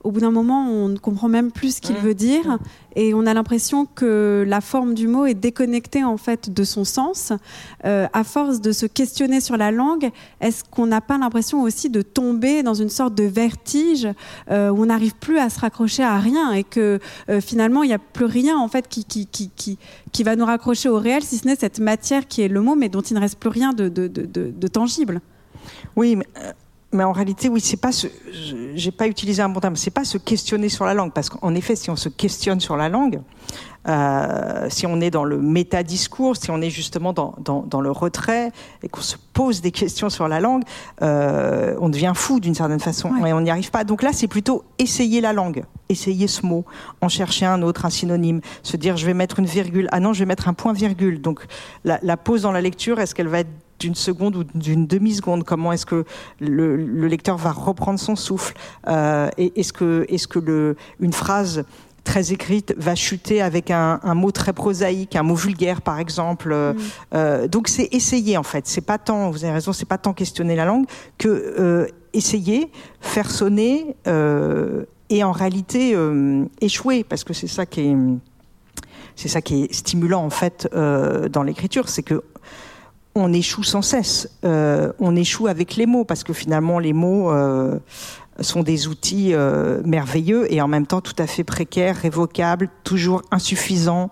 Speaker 3: au bout d'un moment, on ne comprend même plus ce qu'il mmh. veut dire et on a l'impression que la forme du mot est déconnectée en fait de son sens. Euh, à force de se questionner sur la langue, est-ce qu'on n'a pas l'impression aussi de tomber dans une sorte de vertige euh, où on n'arrive plus à se raccrocher à rien et que euh, finalement il n'y a plus rien en fait qui, qui, qui, qui, qui va nous raccrocher au réel, si ce n'est cette matière qui est le mot, mais dont il ne reste plus rien de, de, de, de, de tangible?
Speaker 4: Oui, mais mais en réalité, oui, c'est pas ce, j'ai pas utilisé un bon terme, c'est pas se questionner sur la langue, parce qu'en effet, si on se questionne sur la langue, euh, si on est dans le métadiscours, si on est justement dans, dans, dans le retrait et qu'on se pose des questions sur la langue, euh, on devient fou d'une certaine façon ouais. et on n'y arrive pas. Donc là, c'est plutôt essayer la langue, essayer ce mot, en chercher un autre, un synonyme, se dire je vais mettre une virgule, ah non, je vais mettre un point virgule. Donc la, la pause dans la lecture, est-ce qu'elle va être d'une seconde ou d'une demi-seconde Comment est-ce que le, le, lecteur va reprendre son souffle euh, Est-ce que, est -ce que le, une phrase très écrite va chuter avec un, un, mot très prosaïque, un mot vulgaire par exemple. Mm. Euh, donc c'est essayer en fait. C'est pas tant, vous avez raison, c'est pas tant questionner la langue que euh, essayer, faire sonner euh, et en réalité euh, échouer parce que c'est ça qui est c'est ça qui est stimulant en fait euh, dans l'écriture, c'est que on échoue sans cesse. Euh, on échoue avec les mots parce que finalement les mots, euh, sont des outils merveilleux et en même temps tout à fait précaires, révocables, toujours insuffisants,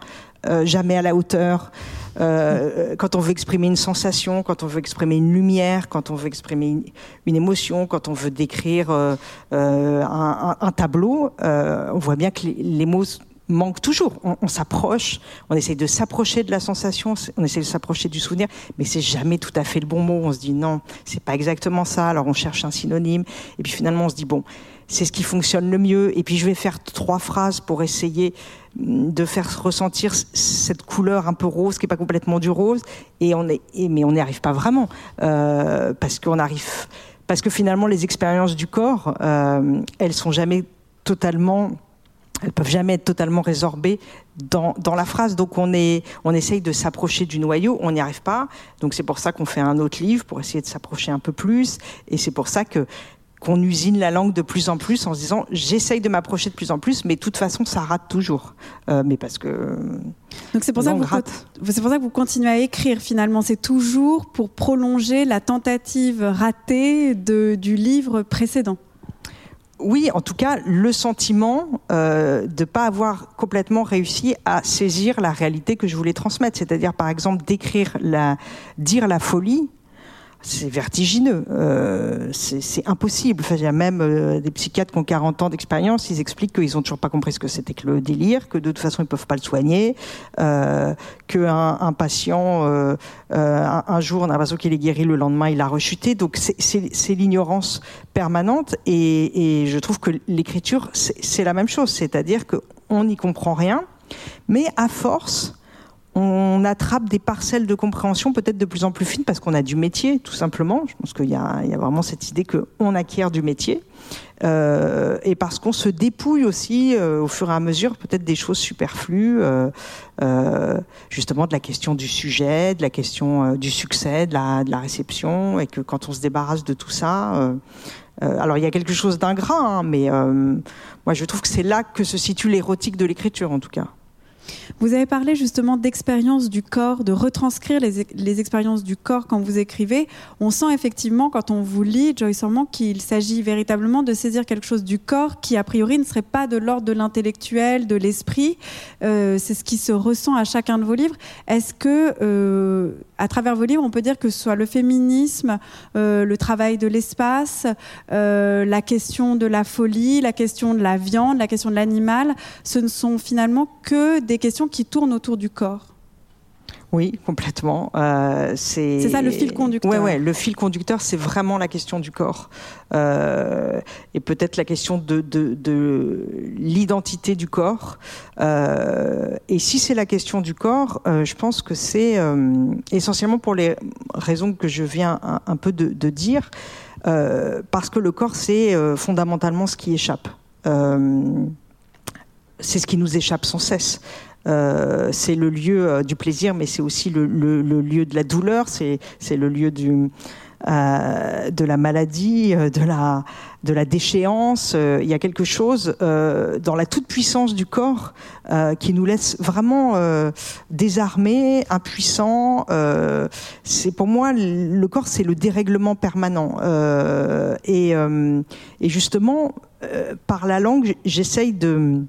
Speaker 4: jamais à la hauteur. Euh, quand on veut exprimer une sensation, quand on veut exprimer une lumière, quand on veut exprimer une, émotion, quand on veut décrire euh, euh, un, tableau, on voit bien que les, mots manquent toujours. On, s'approche, on essaye de s'approcher de la sensation, on essaye de s'approcher du souvenir, mais c'est jamais tout à fait le bon mot. On se dit non, c'est pas exactement ça. Alors on cherche un synonyme, et puis finalement on se dit bon, c'est ce qui fonctionne le mieux. Et puis je vais faire trois phrases pour essayer de faire ressentir cette couleur un peu rose qui est pas complètement du rose et on est mais on n'y arrive pas vraiment euh, parce qu'on parce que finalement les expériences du corps euh, elles sont jamais totalement elles peuvent jamais être totalement résorbées dans, dans la phrase. Donc on est, on essaye de s'approcher du noyau, on n'y arrive pas. Donc c'est pour ça qu'on fait un autre livre pour essayer de s'approcher un peu plus. Et c'est pour ça que qu'on usine la langue de plus en plus en se disant j'essaye de m'approcher de plus en plus, mais de toute façon ça rate toujours. Euh, mais parce que
Speaker 3: donc c'est pour ça que vous c'est pour ça que vous continuez à écrire finalement. C'est toujours pour prolonger la tentative ratée de, du livre précédent.
Speaker 4: Oui, en tout cas, le sentiment euh, de pas avoir complètement réussi à saisir la réalité que je voulais transmettre, c'est-à-dire par exemple d'écrire la, dire la folie c'est vertigineux, euh, c'est impossible. Il y a même euh, des psychiatres qui ont 40 ans d'expérience, ils expliquent qu'ils ont toujours pas compris ce que c'était que le délire, que de toute façon ils peuvent pas le soigner, euh, qu'un un patient un, jour on a l'impression qu'il est guéri, le lendemain il a rechuté. Donc c'est l'ignorance permanente et je trouve que l'écriture c'est la même chose, c'est-à-dire qu'on n'y comprend rien, mais à force on attrape des parcelles de compréhension peut-être de plus en plus fines parce qu'on a du métier, tout simplement. Je pense qu'il y, a vraiment cette idée qu'on acquiert du métier. Euh, et parce qu'on se dépouille aussi euh, au fur et à mesure peut-être des choses superflues, euh, justement de la question du sujet, de la question du succès, de la, réception, et que quand on se débarrasse de tout ça, alors il y a quelque chose d'ingrat, hein, mais moi je trouve que c'est là que se situe l'érotique de l'écriture en tout cas.
Speaker 3: Vous avez parlé justement d'expérience du corps, de retranscrire les, expériences du corps quand vous écrivez. On sent effectivement, quand on vous lit, Joyce Ormond, qu'il s'agit véritablement de saisir quelque chose du corps qui, a priori, ne serait pas de l'ordre de l'intellectuel, de l'esprit. Euh, c'est ce qui se ressent à chacun de vos livres. Est-ce que, euh, à travers vos livres, on peut dire que ce soit le féminisme, euh, le travail de l'espace, la question de la folie, la question de la viande, la question de l'animal, ce ne sont finalement que des questions qui tournent autour du corps.
Speaker 4: Oui, complètement.
Speaker 3: Euh, c'est ça le fil conducteur.
Speaker 4: Ouais, ouais. Le fil conducteur, c'est vraiment la question du corps euh, et peut-être la question de, de, l'identité du corps. Euh, et si c'est la question du corps, je pense que c'est essentiellement pour les raisons que je viens un, peu de, de dire, parce que le corps, c'est fondamentalement ce qui échappe c'est ce qui nous échappe sans cesse. Euh, c'est le lieu euh, du plaisir, mais c'est aussi le, lieu de la douleur, c'est le lieu euh, de la maladie, de la, déchéance. il y a quelque chose dans la toute-puissance du corps qui nous laisse vraiment désarmés, impuissants. c'est pour moi, le corps, c'est le dérèglement permanent. Et, et, justement, par la langue, j'essaye de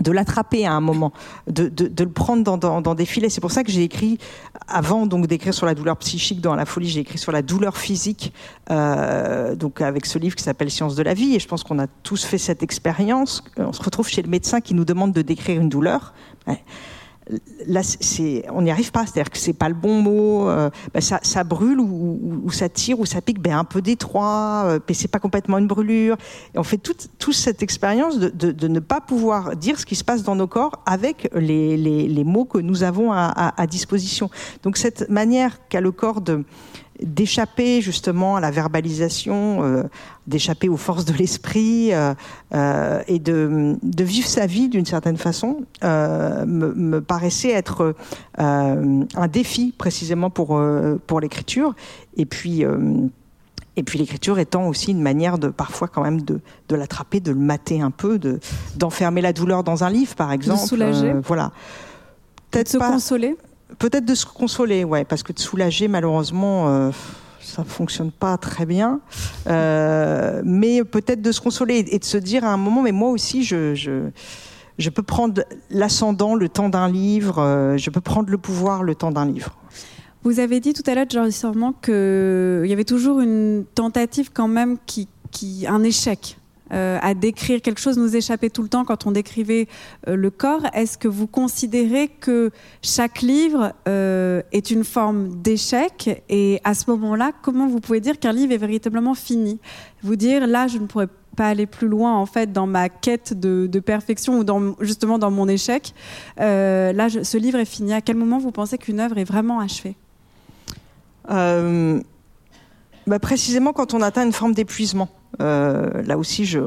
Speaker 4: de l'attraper à un moment, de, le prendre dans, des filets. C'est pour ça que j'ai écrit, avant donc d'écrire sur la douleur psychique dans la folie, j'ai écrit sur la douleur physique, euh, donc avec ce livre qui s'appelle Science de la vie. Et je pense qu'on a tous fait cette expérience. On se retrouve chez le médecin qui nous demande de décrire une douleur là, on n'y arrive pas. C'est-à-dire que c'est pas le bon mot. Euh, ben ça, brûle ou, ça tire ou ça pique, ben un peu d'étroit. Euh, mais c'est pas complètement une brûlure. Et on fait toute, cette expérience de, ne pas pouvoir dire ce qui se passe dans nos corps avec les, mots que nous avons à, disposition. Donc cette manière qu'a le corps d'échapper justement à la verbalisation, euh, d'échapper aux forces de l'esprit euh, euh, et de, de, vivre sa vie d'une certaine façon me, me, paraissait être un défi précisément pour pour l'écriture et puis et puis l'écriture étant aussi une manière de parfois quand même de, de l'attraper, de le mater un peu, de d'enfermer la douleur dans un livre par exemple. De
Speaker 3: soulager.
Speaker 4: voilà.
Speaker 3: Peut-être se consoler
Speaker 4: Peut-être de se consoler, ouais, parce que de soulager, malheureusement, euh, ça fonctionne pas très bien. Euh, mais peut-être de se consoler et de se dire à un moment, mais moi aussi, je, je, peux prendre l'ascendant le temps d'un livre, euh, je peux prendre le pouvoir le temps d'un livre.
Speaker 3: Vous avez dit tout à l'heure, Georges Sormand, qu'il y avait toujours une tentative quand même qui, qui un échec à décrire quelque chose nous échappait tout le temps quand on décrivait euh, le corps. Est-ce que vous considérez que chaque livre euh, est une forme d'échec? Et à ce moment-là, comment vous pouvez dire qu'un livre est véritablement fini? Vous dire, là, je ne pourrais pas aller plus loin en fait dans ma quête de, perfection ou dans, justement dans mon échec. là, ce livre est fini. À quel moment vous pensez qu'une œuvre est vraiment achevée?
Speaker 4: Bah, Précisément quand on atteint une forme d'épuisement. Euh, là aussi, je,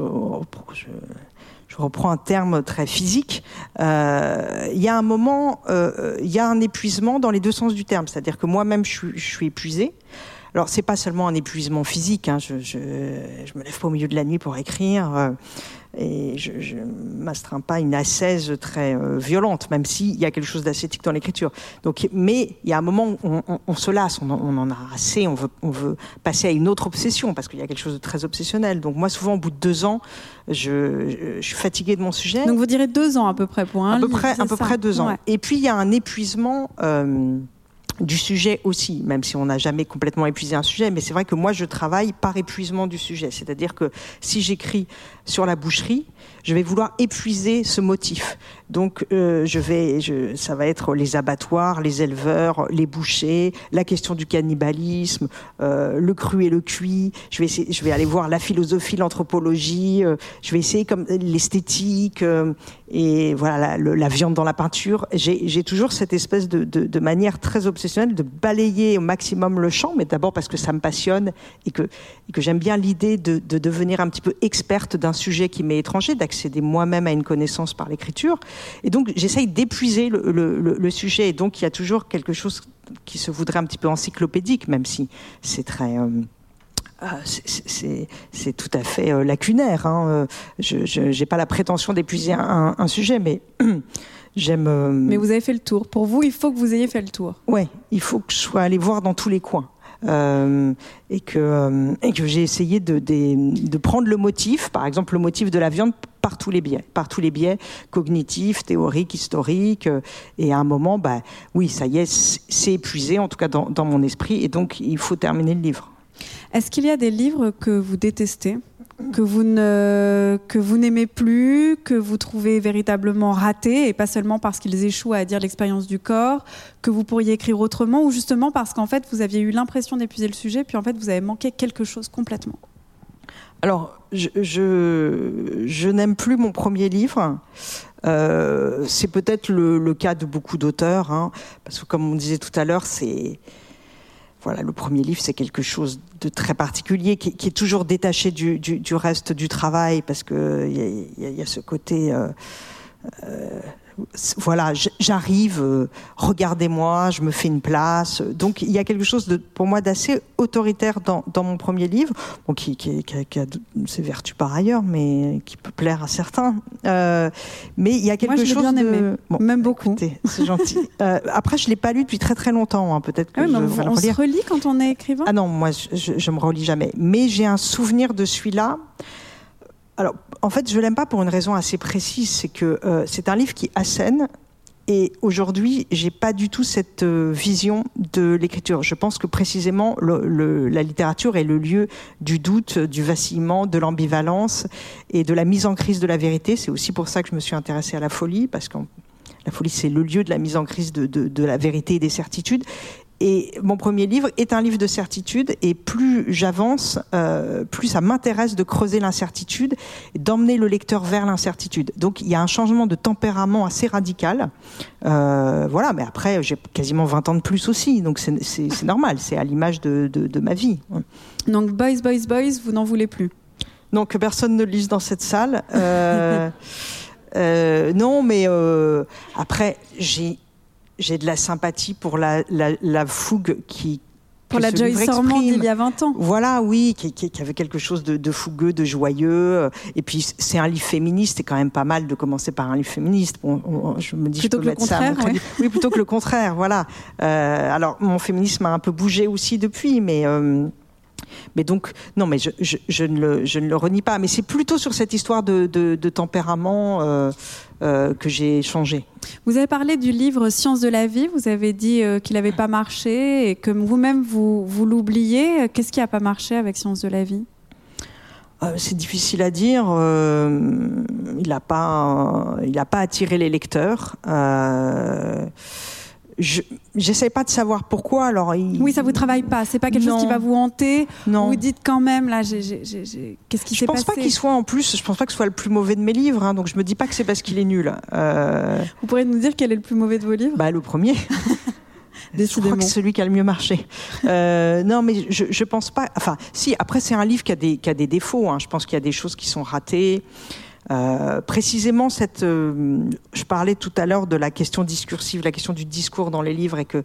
Speaker 4: reprends un terme très physique. Euh, il y a un moment, euh, il y a un épuisement dans les deux sens du terme. C'est-à-dire que moi-même, je, suis épuisée. Alors c'est pas seulement un épuisement physique. Hein, je, je, je, me lève pas au milieu de la nuit pour écrire et je, je m'astreins pas une ascèse très euh, violente, même s'il y a quelque chose d'ascétique dans l'écriture. Donc, mais il y a un moment où on, on, on se lasse, on, on, en a assez, on veut, on veut passer à une autre obsession parce qu'il y a quelque chose de très obsessionnel. Donc moi, souvent, au bout de deux ans, je, je suis fatiguée de mon sujet.
Speaker 3: Donc vous direz deux ans à peu près pour un
Speaker 4: à
Speaker 3: peu
Speaker 4: livre, près, à peu
Speaker 3: ça
Speaker 4: près deux ans.
Speaker 3: Ouais.
Speaker 4: Et puis il y a un épuisement. Euh, du sujet aussi, même si on n'a jamais complètement épuisé un sujet. Mais c'est vrai que moi, je travaille par épuisement du sujet. C'est-à-dire que si j'écris sur la boucherie, je vais vouloir épuiser ce motif. Donc, euh, je vais, je, ça va être les abattoirs, les éleveurs, les bouchers, la question du cannibalisme, euh, le cru et le cuit. Je vais, essayer, je vais aller voir la philosophie, l'anthropologie. Euh, je vais essayer comme l'esthétique et voilà la, viande dans la peinture. J'ai toujours cette espèce de, manière très obsessionnelle de balayer au maximum le champ, mais d'abord parce que ça me passionne et que, j'aime bien l'idée de devenir un petit peu experte d'un sujet qui m'est étranger, d'accéder moi-même à une connaissance par l'écriture. Et donc, j'essaye d'épuiser le, le, le, le, sujet. Et donc, il y a toujours quelque chose qui se voudrait un petit peu encyclopédique, même si c'est très... Euh, c'est tout à fait euh, lacunaire. Hein. Je n'ai pas la prétention d'épuiser un, un, sujet, mais j'aime. Euh...
Speaker 3: Mais vous avez fait le tour. Pour vous, il faut que vous ayez fait le tour.
Speaker 4: Ouais, il faut que je sois allé voir dans tous les coins. Euh, et que, euh, et que j'ai essayé de, prendre le motif, par exemple le motif de la viande, par tous les biais, par tous les biais cognitifs, théoriques, historiques. Euh, et à un moment, bah, oui, ça y est, c'est épuisé, en tout cas dans mon esprit, et donc il faut terminer le livre.
Speaker 3: Est-ce qu'il y a des livres que vous détestez? Que vous n'aimez plus, que vous trouvez véritablement ratés et pas seulement parce qu'ils échouent à dire l'expérience du corps, que vous pourriez écrire autrement ou justement parce qu'en fait vous aviez eu l'impression d'épuiser le sujet puis en fait vous avez manqué quelque chose complètement.
Speaker 4: Alors je n'aime plus mon premier livre. Euh, c'est peut-être le, le, cas de beaucoup d'auteurs, hein, parce que comme on disait tout à l'heure, c'est voilà, le premier livre, c'est quelque chose de très particulier, qui, est toujours détaché du, reste du travail, parce que il y, y, y a, ce côté. Euh, euh, voilà, j'arrive, euh, regardez-moi, je me fais une place. Donc il y a quelque chose de, pour moi d'assez autoritaire dans, dans, mon premier livre, bon, qui, qui, qui, a, qui a ses vertus par ailleurs, mais qui peut plaire à certains. Euh, mais il y a quelque
Speaker 3: moi, je
Speaker 4: chose
Speaker 3: bien
Speaker 4: de,
Speaker 3: aimé.
Speaker 4: bon,
Speaker 3: même beaucoup.
Speaker 4: C'est gentil. euh, après, je l'ai pas lu depuis très très longtemps. Hein. Peut-être que
Speaker 3: ah oui,
Speaker 4: je
Speaker 3: on se relit quand on est écrivain?
Speaker 4: Ah non, moi je, je, je me relis jamais. Mais j'ai un souvenir de celui-là. Alors, en fait, je l'aime pas pour une raison assez précise, c'est que euh, c'est un livre qui assène. Et aujourd'hui, j'ai pas du tout cette euh, vision de l'écriture. Je pense que précisément la littérature est le lieu du doute, du vacillement, de l'ambivalence et de la mise en crise de la vérité. C'est aussi pour ça que je me suis intéressée à la folie, parce que la folie, c'est le lieu de la mise en crise de la vérité et des certitudes. Et mon premier livre est un livre de certitude, et plus j'avance, euh, plus ça m'intéresse de creuser l'incertitude, d'emmener le lecteur vers l'incertitude. Donc il y a un changement de tempérament assez radical. Euh, voilà, mais après j'ai quasiment 20 ans de plus aussi, donc c'est normal, c'est à l'image de, de, de, ma vie.
Speaker 3: Donc Boys, Boys, Boys, vous n'en voulez plus?
Speaker 4: Donc que personne ne lise dans cette salle. Euh, non, mais après j'ai j'ai de la sympathie pour la, la, la, fougue qui
Speaker 3: pour la Joyce Ormond il y a 20 ans.
Speaker 4: Voilà, oui, qui, qui, avait quelque chose de, de, fougueux, de joyeux. Et puis c'est un livre féministe, c'est quand même pas mal de commencer par un livre féministe. Je me dis,
Speaker 3: plutôt
Speaker 4: je
Speaker 3: peux
Speaker 4: mettre
Speaker 3: ça.
Speaker 4: Oui, plutôt que le contraire, voilà. Euh, alors mon féminisme a un peu bougé aussi depuis, mais. Euh, mais donc, non, mais je, je, je, ne, le, je ne le renie pas. Mais c'est plutôt sur cette histoire de, de, de tempérament euh, euh, que j'ai changé.
Speaker 3: Vous avez parlé du livre Sciences de la vie. Vous avez dit euh, qu'il n'avait pas marché et que vous-même vous, vous l'oubliez. Qu'est-ce qui n'a pas marché avec Sciences de la vie?
Speaker 4: C'est difficile à dire. Il n'a pas, il a pas attiré les lecteurs. Euh, je j'essaie pas de savoir pourquoi. Alors il...
Speaker 3: oui, ça vous travaille pas. C'est pas quelque
Speaker 4: Non.
Speaker 3: chose qui va vous hanter.
Speaker 4: Non.
Speaker 3: Vous dites quand même là, qu'est-ce qui
Speaker 4: Je
Speaker 3: s'est
Speaker 4: pense
Speaker 3: passé
Speaker 4: pas qu'il soit en plus. Je pense pas que ce soit le plus mauvais de mes livres. hein, donc je me dis pas que c'est parce qu'il est nul. Euh,
Speaker 3: Vous pourrez nous dire quel est le plus mauvais de vos livres?
Speaker 4: Bah le premier. Je
Speaker 3: Décidément.
Speaker 4: crois que c'est celui qui a le mieux marché. Euh, non, mais je, je pense pas. Enfin, si. Après, c'est un livre qui a des, qui a des défauts. hein. Je pense qu'il y a des choses qui sont ratées. Euh, précisément, cette. euh, je parlais tout à l'heure de la question discursive, la question du discours dans les livres, et que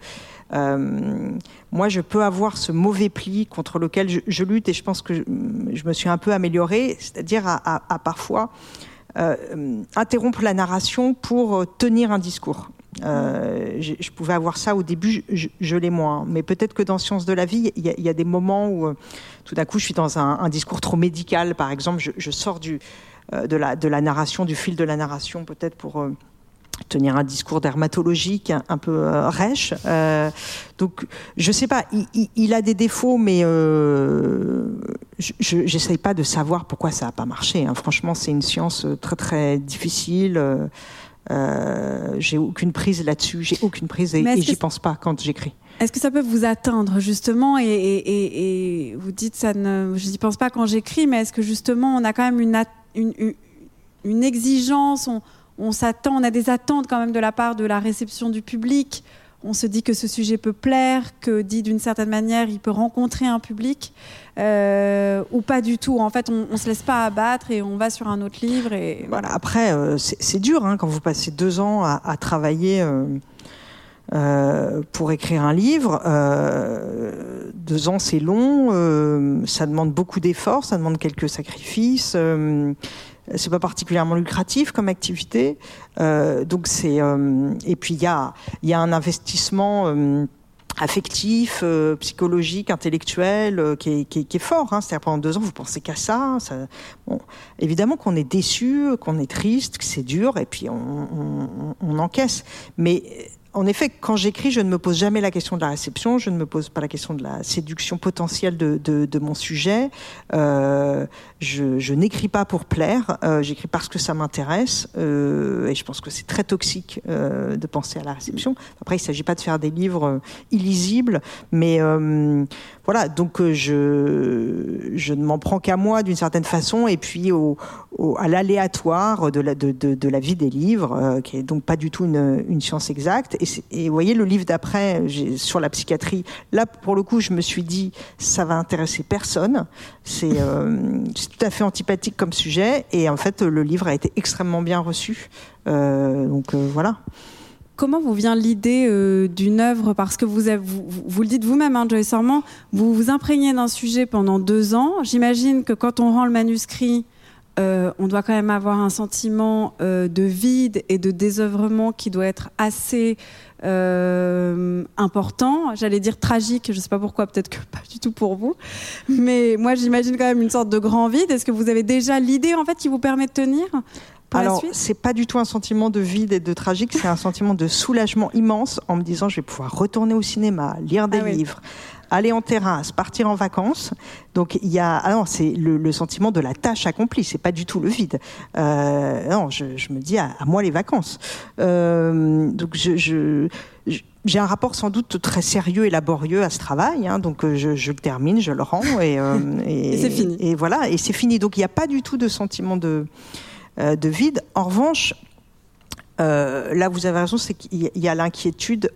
Speaker 4: euh, moi, je peux avoir ce mauvais pli contre lequel je, lutte, et je pense que je, je me suis un peu améliorée, c'est-à-dire à, à- à parfois euh, interrompre la narration pour euh, tenir un discours. Euh, je, je pouvais avoir ça au début, je, je- l'ai moins. Mais peut-être que dans Sciences de la vie, il y y a des moments où euh, tout d'un coup je suis dans un, un discours trop médical. Par exemple, je, sors du, de, la, de la narration, du fil de la narration, peut-être pour euh, tenir un discours dermatologique un, peu euh, rêche. Euh, donc, je sais pas, il, il- il a des défauts, mais euh, je j'essaye pas de savoir pourquoi ça a pas marché. hein. Franchement, c'est une science euh, très très difficile. Euh, euh, j'ai aucune prise là-dessus, j'ai aucune prise et, et j'y pense pas quand j'écris.
Speaker 3: Est-ce que ça peut vous atteindre justement et, et- et- et vous dites ça ne, je n'y pense pas quand j'écris, mais est-ce que justement on a quand même une, at- une, exigence, on, s'attend, on a des attentes quand même de la part de la réception du public. On se dit que ce sujet peut plaire, que dit d'une certaine manière il peut rencontrer un public euh, ou pas du tout. En fait, on, on se laisse pas abattre et on va sur un autre livre et
Speaker 4: Voilà. Après, euh, c'est dur hein, quand vous passez deux ans à, à travailler euh, euh, pour écrire un livre. Euh, deux ans, c'est long. euh, ça demande beaucoup d'efforts, ça demande quelques sacrifices. c'est pas particulièrement lucratif comme activité, donc c'est et puis il y a il y a un investissement. affectif, psychologique, intellectuel, qui, est, fort. Hein. C'est-à-dire pendant deux ans, vous pensez qu'à ça. évidemment qu'on est déçu, qu'on est triste, que c'est dur, et puis on, on, encaisse. Mais en effet, quand j'écris, je ne me pose jamais la question de la réception, je ne me pose pas la question de la séduction potentielle de, mon sujet. Euh, je, n'écris pas pour plaire, euh, j'écris parce que ça m'intéresse, euh, et je pense que c'est très toxique de penser à la réception. Après, il ne s'agit pas de faire des livres illisibles, mais voilà, donc je, ne m'en prends qu'à moi d'une certaine façon, et puis au, à l'aléatoire de la, vie des livres, qui est donc pas du tout une science exacte. Et, vous voyez, le livre d'après, sur la psychiatrie, là, pour le coup, je me suis dit, ça va intéresser personne. C'est euh, c'est tout à fait antipathique comme sujet, et en fait, le livre a été extrêmement bien reçu. Euh, donc euh, voilà.
Speaker 3: Comment vous vient l'idée d'une œuvre? Parce que vous, le dites vous-même, hein, Joyce vous vous imprégnez d'un sujet pendant deux ans. J'imagine que quand on rend le manuscrit, euh, on doit quand même avoir un sentiment euh, de vide et de désœuvrement qui doit être assez euh, important. J'allais dire tragique, je ne sais pas pourquoi, peut-être que pas du tout pour vous. Mais moi, j'imagine quand même une sorte de grand vide. Est-ce que vous avez déjà l'idée en fait qui vous permet de tenir
Speaker 4: Alors, c'est pas du tout un sentiment de vide et de tragique, c'est un sentiment de soulagement immense en me disant je vais pouvoir retourner au cinéma, lire des
Speaker 3: Ah oui.
Speaker 4: Aller en terrasse, partir en vacances. Donc il y a ah non, c'est le, le sentiment de la tâche accomplie, c'est pas du tout le vide. Euh, non, je, je me dis à, à moi les vacances. Euh, donc je, je, je- j'ai un rapport sans doute très sérieux et laborieux à ce travail, hein, donc euh, je, je le termine, je le rends et, euh,
Speaker 3: Et c'est fini.
Speaker 4: Et voilà, et c'est fini. Donc il n'y a pas du tout de sentiment de euh, de vide. En revanche, euh, là vous avez raison, c'est qu'il y a- il y a l'inquiétude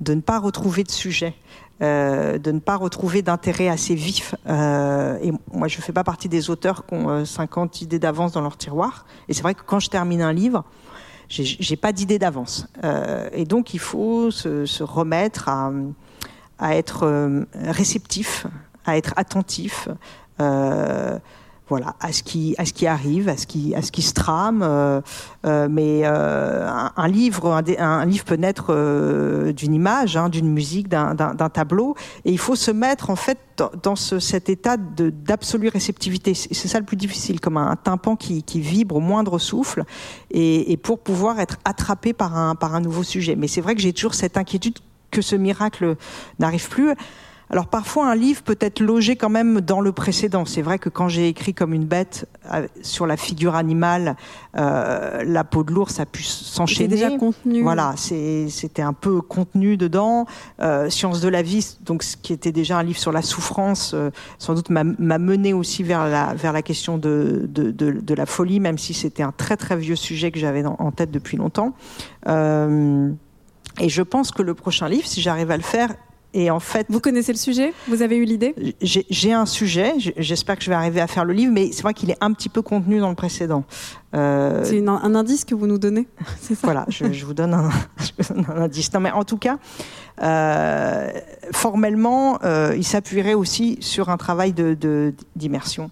Speaker 4: de ne pas retrouver de sujet. Euh, de ne pas retrouver d'intérêt assez vif. Euh, et moi, je ne fais pas partie des auteurs qui ont euh, 50 idées d'avance dans leur tiroir. Et c'est vrai que quand je termine un livre, j'ai- pas d'idée d'avance. Euh, et donc, il faut se, remettre à être réceptif, à être attentif voilà, à ce qui, arrive, à ce qui, se trame. Euh, euh, mais euh, un, livre, un, livre peut naître d'une image, hein, d'une musique, d'un tableau, et il faut se mettre en fait dans, ce, cet état d'absolue réceptivité. C'est ça le plus difficile, comme un, tympan qui, vibre au moindre souffle, et, pour pouvoir être attrapé par un nouveau sujet. Mais c'est vrai que j'ai toujours cette inquiétude que ce miracle n'arrive plus. Alors parfois un livre peut être logé quand même dans le précédent. C'est vrai que quand j'ai écrit comme une bête euh, sur la figure animale, euh, la peau de l'ours a pu s'enchaîner.
Speaker 3: déjà contenu.
Speaker 4: Voilà, c'était un peu contenu dedans. Euh, Science de la vie, donc ce qui était déjà un livre sur la souffrance, sans doute m'a mené aussi vers la vers la question de de, de, la folie, même si c'était un très très vieux sujet que j'avais en tête depuis longtemps. et je pense que le prochain livre, si j'arrive à le faire,
Speaker 3: et en fait, vous connaissez le sujet? Vous avez eu l'idée?
Speaker 4: J'ai un sujet. J'espère que je vais arriver à faire le livre, mais c'est vrai qu'il est un petit peu contenu dans le précédent.
Speaker 3: Euh... C'est un indice que vous nous donnez
Speaker 4: ça? Voilà, je, je, vous donne un, je, donne un, indice. Non, mais en tout cas, euh, formellement, euh, il s'appuierait aussi sur un travail d'immersion. De,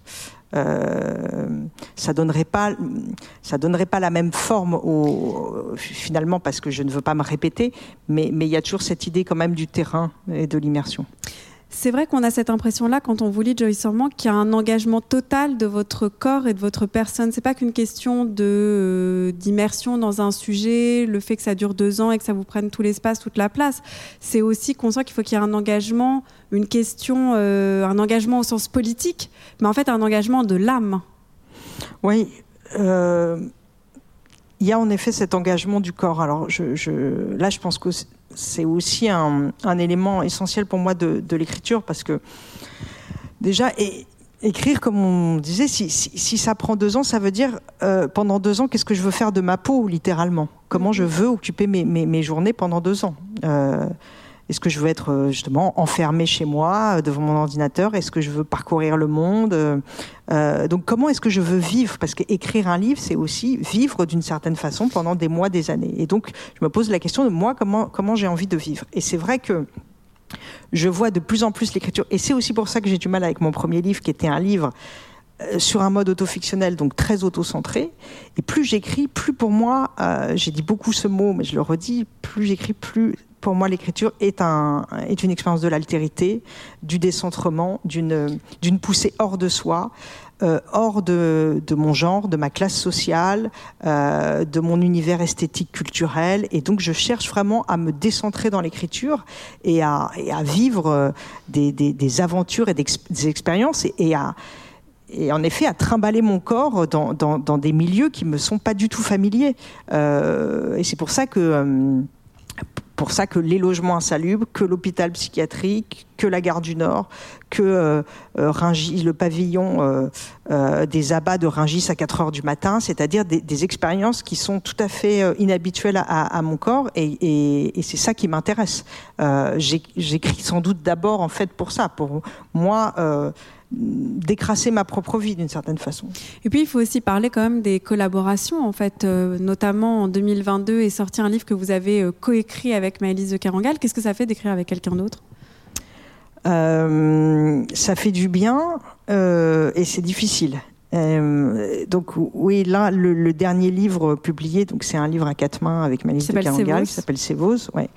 Speaker 4: euh, ça donnerait pas, ça donnerait pas la même forme au, finalement parce que je ne veux pas me répéter, mais mais il y a toujours cette idée quand même du terrain et de l'immersion.
Speaker 3: C'est vrai qu'on a cette impression-là quand on vous lit Joyce Ormand qu'il y a un engagement total de votre corps et de votre personne. C'est pas qu'une question euh, d'immersion dans un sujet, le fait que ça dure deux ans et que ça vous prenne tout l'espace, toute la place. C'est aussi qu'on sent qu'il faut qu'il y ait un engagement, une question, euh, un engagement au sens politique, mais en fait un engagement de l'âme.
Speaker 4: Oui. Euh, il y a en effet cet engagement du corps. Alors là, je pense que c'est aussi un, élément essentiel pour moi de, l'écriture parce que déjà, écrire, comme on disait, si, ça prend deux ans, ça veut dire euh, pendant deux ans, qu'est-ce que je veux faire de ma peau, littéralement? Comment je veux occuper mes, journées pendant deux ans? Euh, est-ce que je veux être euh, justement enfermé chez moi euh, devant mon ordinateur? Est-ce que je veux parcourir le monde? Euh, Donc comment est-ce que je veux vivre? Parce qu'écrire un livre, c'est aussi vivre d'une certaine façon pendant des mois, des années. Et donc je me pose la question de moi, comment, comment j'ai envie de vivre Et c'est vrai que je vois de plus en plus l'écriture. Et c'est aussi pour ça que j'ai du mal avec mon premier livre, qui était un livre sur un mode autofictionnel, donc très auto-centré. Et plus j'écris, plus pour moi, j'ai dit beaucoup ce mot, mais je le redis, plus j'écris, plus pour moi, l'écriture est, un, est une expérience de l'altérité, du décentrement, d'une, poussée hors de soi, euh, hors de, de, mon genre, de ma classe sociale, euh, de mon univers esthétique culturel. Et donc, je cherche vraiment à me décentrer dans l'écriture et à, et à vivre euh, des, des, des, aventures et des expériences et, à et en effet à trimballer mon corps dans, dans, des milieux qui me sont pas du tout familiers. Et c'est pour ça que pour ça que les logements insalubres, que l'hôpital psychiatrique, que la gare du Nord, que euh, euh le pavillon euh, des abats de Ringis à 4 heures du matin, c'est-à-dire des, expériences qui sont tout à fait inhabituelles à, mon corps, et, et, et c'est ça qui m'intéresse. J'écris sans doute d'abord en fait pour ça, pour moi décrasser ma propre vie d'une certaine façon.
Speaker 3: Et puis il faut aussi parler quand même des collaborations en fait, euh, notamment en 2022 est sorti un livre que vous avez euh, coécrit avec Maëlys de Carangal. Qu'est-ce que ça fait d'écrire avec quelqu'un d'autre?
Speaker 4: Euh, Ça fait du bien et c'est difficile. donc oui, là, le, dernier livre publié, donc c'est un livre à quatre mains avec Maëlys de Carangal qui s'appelle Sévos. Ouais.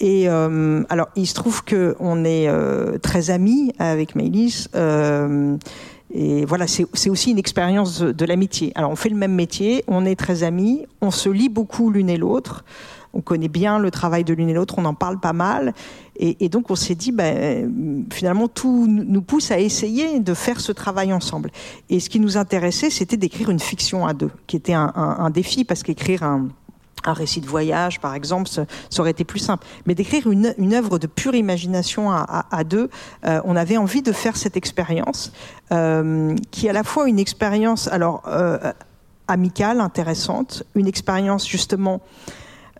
Speaker 4: Et euh, alors, il se trouve que on est euh, très amis avec Maëlys. Euh, et voilà, c'est aussi une expérience de l'amitié. Alors, on fait le même métier, on est très amis, on se lit beaucoup l'une et l'autre. On connaît bien le travail de l'une et l'autre, on en parle pas mal. Et, donc, on s'est dit, ben, finalement, tout nous pousse à essayer de faire ce travail ensemble. Et ce qui nous intéressait, c'était d'écrire une fiction à deux, qui était un défi, parce qu'écrire un un récit de voyage, par exemple, ça, aurait été plus simple. Mais d'écrire une, une œuvre de pure imagination à, à, deux, euh, on avait envie de faire cette expérience, euh, qui est à la fois une expérience, alors euh, amicale, intéressante, une expérience justement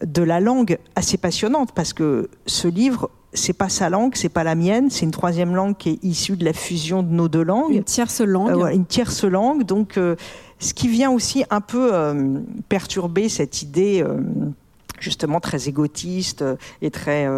Speaker 4: de la langue assez passionnante, parce que ce livre c'est pas sa langue, c'est pas la mienne, c'est une troisième langue qui est issue de la fusion de nos deux langues.
Speaker 3: Une tierce langue.
Speaker 4: Euh, une tierce langue. Donc, euh, ce qui vient aussi un peu euh, perturber cette idée justement très égotiste et très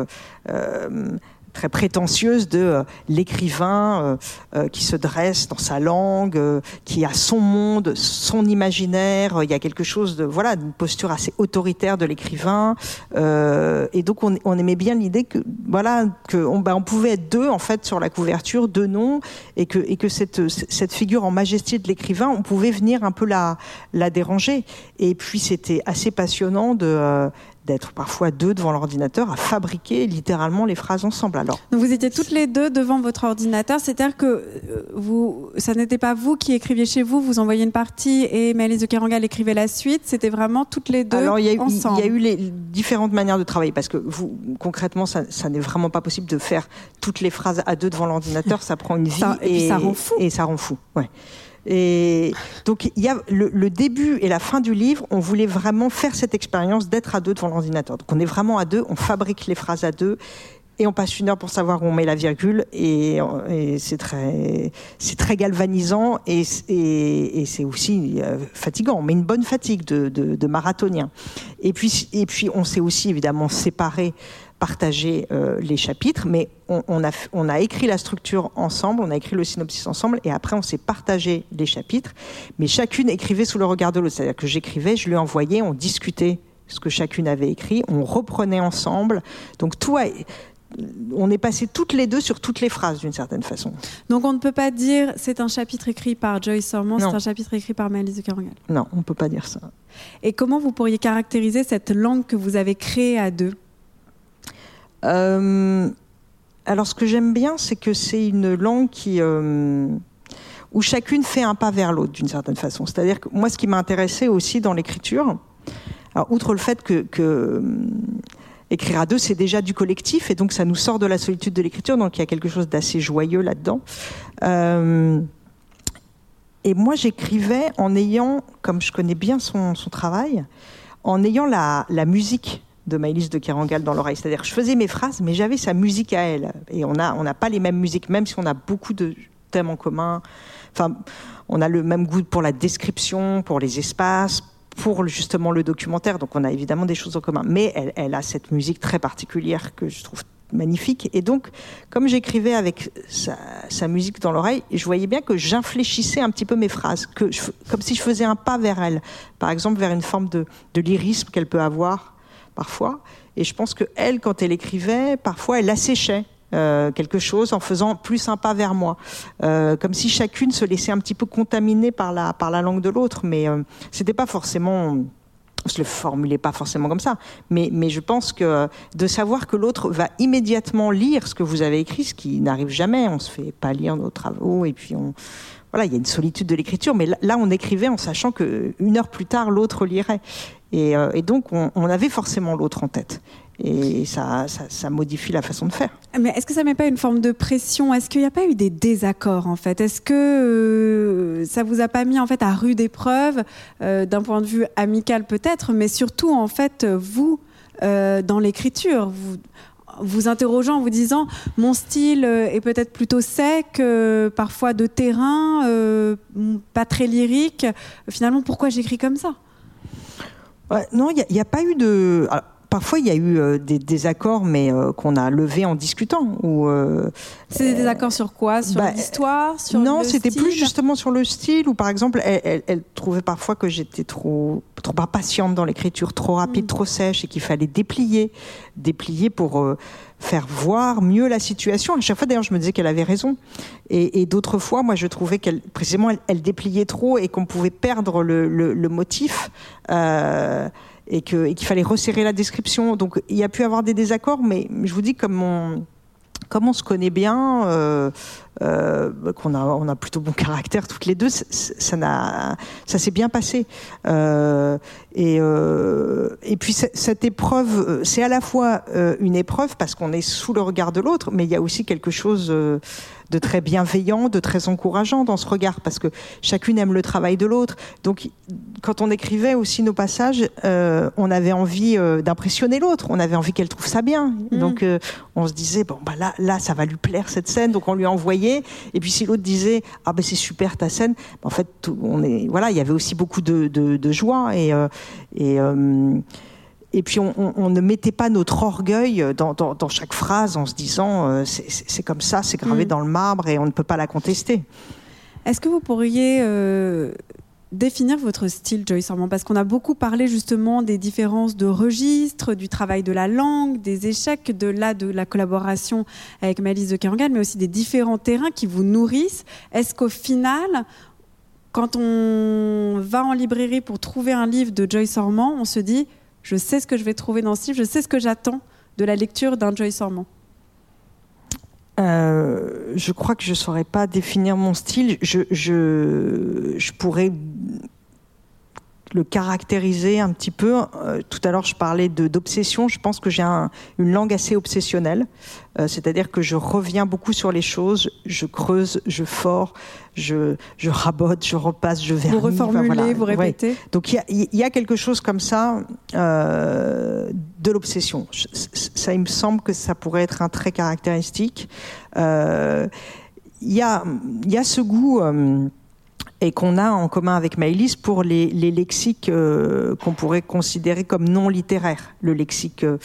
Speaker 4: très prétentieuse de euh, l'écrivain euh, euh, qui se dresse dans sa langue, qui a son monde, son imaginaire. Il y a quelque chose de voilà, une posture assez autoritaire de l'écrivain. et donc on, on, aimait bien l'idée que voilà que on, bah, on, pouvait être deux en fait sur la couverture, deux noms, et que et que cette cette figure en majesté de l'écrivain, on pouvait venir un peu la la déranger. Et puis c'était assez passionnant de d'être parfois deux devant l'ordinateur à fabriquer littéralement les phrases ensemble. Alors,
Speaker 3: Donc vous étiez toutes les deux devant votre ordinateur, c'est-à-dire que euh, vous, ça n'était pas vous qui écriviez chez vous, vous envoyiez une partie et Mélise de Kerangal écrivait la suite, c'était vraiment toutes les deux
Speaker 4: Alors, il y a eu,
Speaker 3: ensemble.
Speaker 4: Il y a eu les différentes manières de travailler parce que vous, concrètement, ça, ça n'est vraiment pas possible de faire toutes les phrases à deux devant l'ordinateur, ça prend une vie
Speaker 3: ça, et, et, ça rend fou.
Speaker 4: Et ça rend fou, ouais. Et donc, il y a le, début et la fin du livre, on voulait vraiment faire cette expérience d'être à deux devant l'ordinateur. Donc, on est vraiment à deux, on fabrique les phrases à deux. Et on passe une heure pour savoir où on met la virgule, et, c'est très, c'est très galvanisant, et, c'est aussi euh, fatigant. Mais une bonne fatigue de, de, marathonien. Et puis, et puis, on s'est aussi évidemment séparé partager euh, les chapitres, mais on, on, a, on a écrit la structure ensemble, on a écrit le synopsis ensemble, et après on s'est partagé les chapitres, mais chacune écrivait sous le regard de l'autre. C'est-à-dire que j'écrivais, je lui envoyais, on discutait ce que chacune avait écrit, on reprenait ensemble. Donc tout a, on est passé toutes les deux sur toutes les phrases d'une certaine façon.
Speaker 3: Donc on ne peut pas dire c'est un chapitre écrit par Joyce Sormont, c'est un chapitre écrit par Mélise de Kerangal.
Speaker 4: Non, on ne peut pas dire ça.
Speaker 3: Et comment vous pourriez caractériser cette langue que vous avez créée à deux?
Speaker 4: Alors, ce que j'aime bien, c'est que c'est une langue qui euh, où chacune fait un pas vers l'autre d'une certaine façon. C'est-à-dire que moi, ce qui m'a intéressé aussi dans l'écriture, alors outre le fait que, euh, écrire à deux, c'est déjà du collectif, et donc ça nous sort de la solitude de l'écriture, donc il y a quelque chose d'assez joyeux là-dedans. Euh, et moi, j'écrivais en ayant, comme je connais bien son, travail, en ayant la musique de Maëlys de Kerangal dans l'oreille. C'est-à-dire je faisais mes phrases, mais j'avais sa musique à elle. Et on n'a on pas les mêmes musiques, même si on a beaucoup de thèmes en commun. Enfin, on a le même goût pour la description, pour les espaces, pour justement le documentaire. Donc on a évidemment des choses en commun. Mais elle, elle a cette musique très particulière que je trouve magnifique. Et donc, comme j'écrivais avec sa, musique dans l'oreille, je voyais bien que j'infléchissais un petit peu mes phrases, que comme si je faisais un pas vers elle. Par exemple, vers une forme de, de lyrisme qu'elle peut avoir parfois. Et je pense que elle, quand elle écrivait, parfois elle asséchait euh, quelque chose en faisant plus un pas vers moi, euh, comme si chacune se laissait un petit peu contaminer par la par la langue de l'autre. Mais euh, c'était pas forcément je le formulais pas forcément comme ça, mais, mais je pense que de savoir que l'autre va immédiatement lire ce que vous avez écrit, ce qui n'arrive jamais, on se fait pas lire nos travaux et puis on, voilà, il y a une solitude de l'écriture, mais là, on écrivait en sachant que une heure plus tard l'autre lirait, et, euh, et donc on, avait forcément l'autre en tête. Et ça, modifie la façon de faire.
Speaker 3: Mais est-ce que ça met pas une forme de pression? Est-ce qu'il n'y a pas eu des désaccords en fait? Est-ce que euh, ça vous a pas mis en fait à rude épreuve euh, d'un point de vue amical peut-être, mais surtout en fait vous euh, dans l'écriture vous vous interrogeant vous disant mon style est peut-être plutôt sec, parfois de terrain, pas très lyrique. Finalement, pourquoi j'écris comme ça?
Speaker 4: Ouais, Non, il n'y a, a, pas eu de. Alors, Parfois, il y a eu euh, des désaccords, mais euh, qu'on a levés en discutant. Ou euh,
Speaker 3: c'est des désaccords sur quoi? Sur bah, l'histoire? Sur
Speaker 4: Non, c'était plus justement sur le style. Ou par exemple, elle, elle, elle trouvait parfois que j'étais trop trop impatiente dans l'écriture, trop rapide, mm. trop sèche, et qu'il fallait déplier, déplier pour euh, faire voir mieux la situation. À chaque fois, d'ailleurs, je me disais qu'elle avait raison. Et, et d'autres fois, moi, je trouvais qu'elle, précisément, elle, dépliait trop et qu'on pouvait perdre le, le, le motif. Euh, et qu'il fallait resserrer la description. Donc il y a pu avoir des désaccords, mais je vous dis comme on, comme on se connaît bien, euh, euh, qu'on a, on a plutôt bon caractère toutes les deux, ça ça s'est bien passé. Euh, et, et puis cette épreuve, c'est à la fois une épreuve parce qu'on est sous le regard de l'autre, mais il y a aussi quelque chose de très bienveillant, de très encourageant dans ce regard, parce que chacune aime le travail de l'autre. Donc, quand on écrivait aussi nos passages, euh, on avait envie euh, d'impressionner l'autre, on avait envie qu'elle trouve ça bien. Mmh. Donc, euh, on se disait bon bah là, là, ça va lui plaire cette scène, donc on lui envoyait. Et puis si l'autre disait ah ben c'est super ta scène, en fait, tout, on est voilà, il y avait aussi beaucoup de, de, de joie et et et puis on, ne mettait pas notre orgueil dans, chaque phrase en se disant c'est comme ça, c'est gravé mm. dans le marbre et on ne peut pas la contester.
Speaker 3: Est-ce que vous pourriez définir votre style, Joyce Armand? Parce qu'on a beaucoup parlé justement des différences de registre, du travail de la langue, des échecs de là de la collaboration avec Malice de Kerangal, mais aussi des différents terrains qui vous nourrissent. Est-ce qu'au final, quand on va en librairie pour trouver un livre de Joyce Armand, on se dit je sais ce que je vais trouver dans ce livre, je sais ce que j'attends de la lecture d'un Joyce Armand
Speaker 4: euh, je crois que je saurais pas définir mon style. Je, je, je pourrais le caractériser un petit peu. Euh, tout à l'heure, je parlais d'obsession. Je pense que j'ai une langue assez obsessionnelle, euh, c'est-à-dire que je reviens beaucoup sur les choses, je creuse, je fore, je, je rabote, je repasse, je vernis.
Speaker 3: Vous reformulez, vous répétez.
Speaker 4: Donc il y, y a, quelque chose comme ça euh, de l'obsession. Ça, il me semble que ça pourrait être un trait caractéristique. Il y, a, y a ce goût et qu'on a en commun avec Maëlys pour les, les lexiques euh, qu'on pourrait considérer comme non littéraires. Le lexique euh,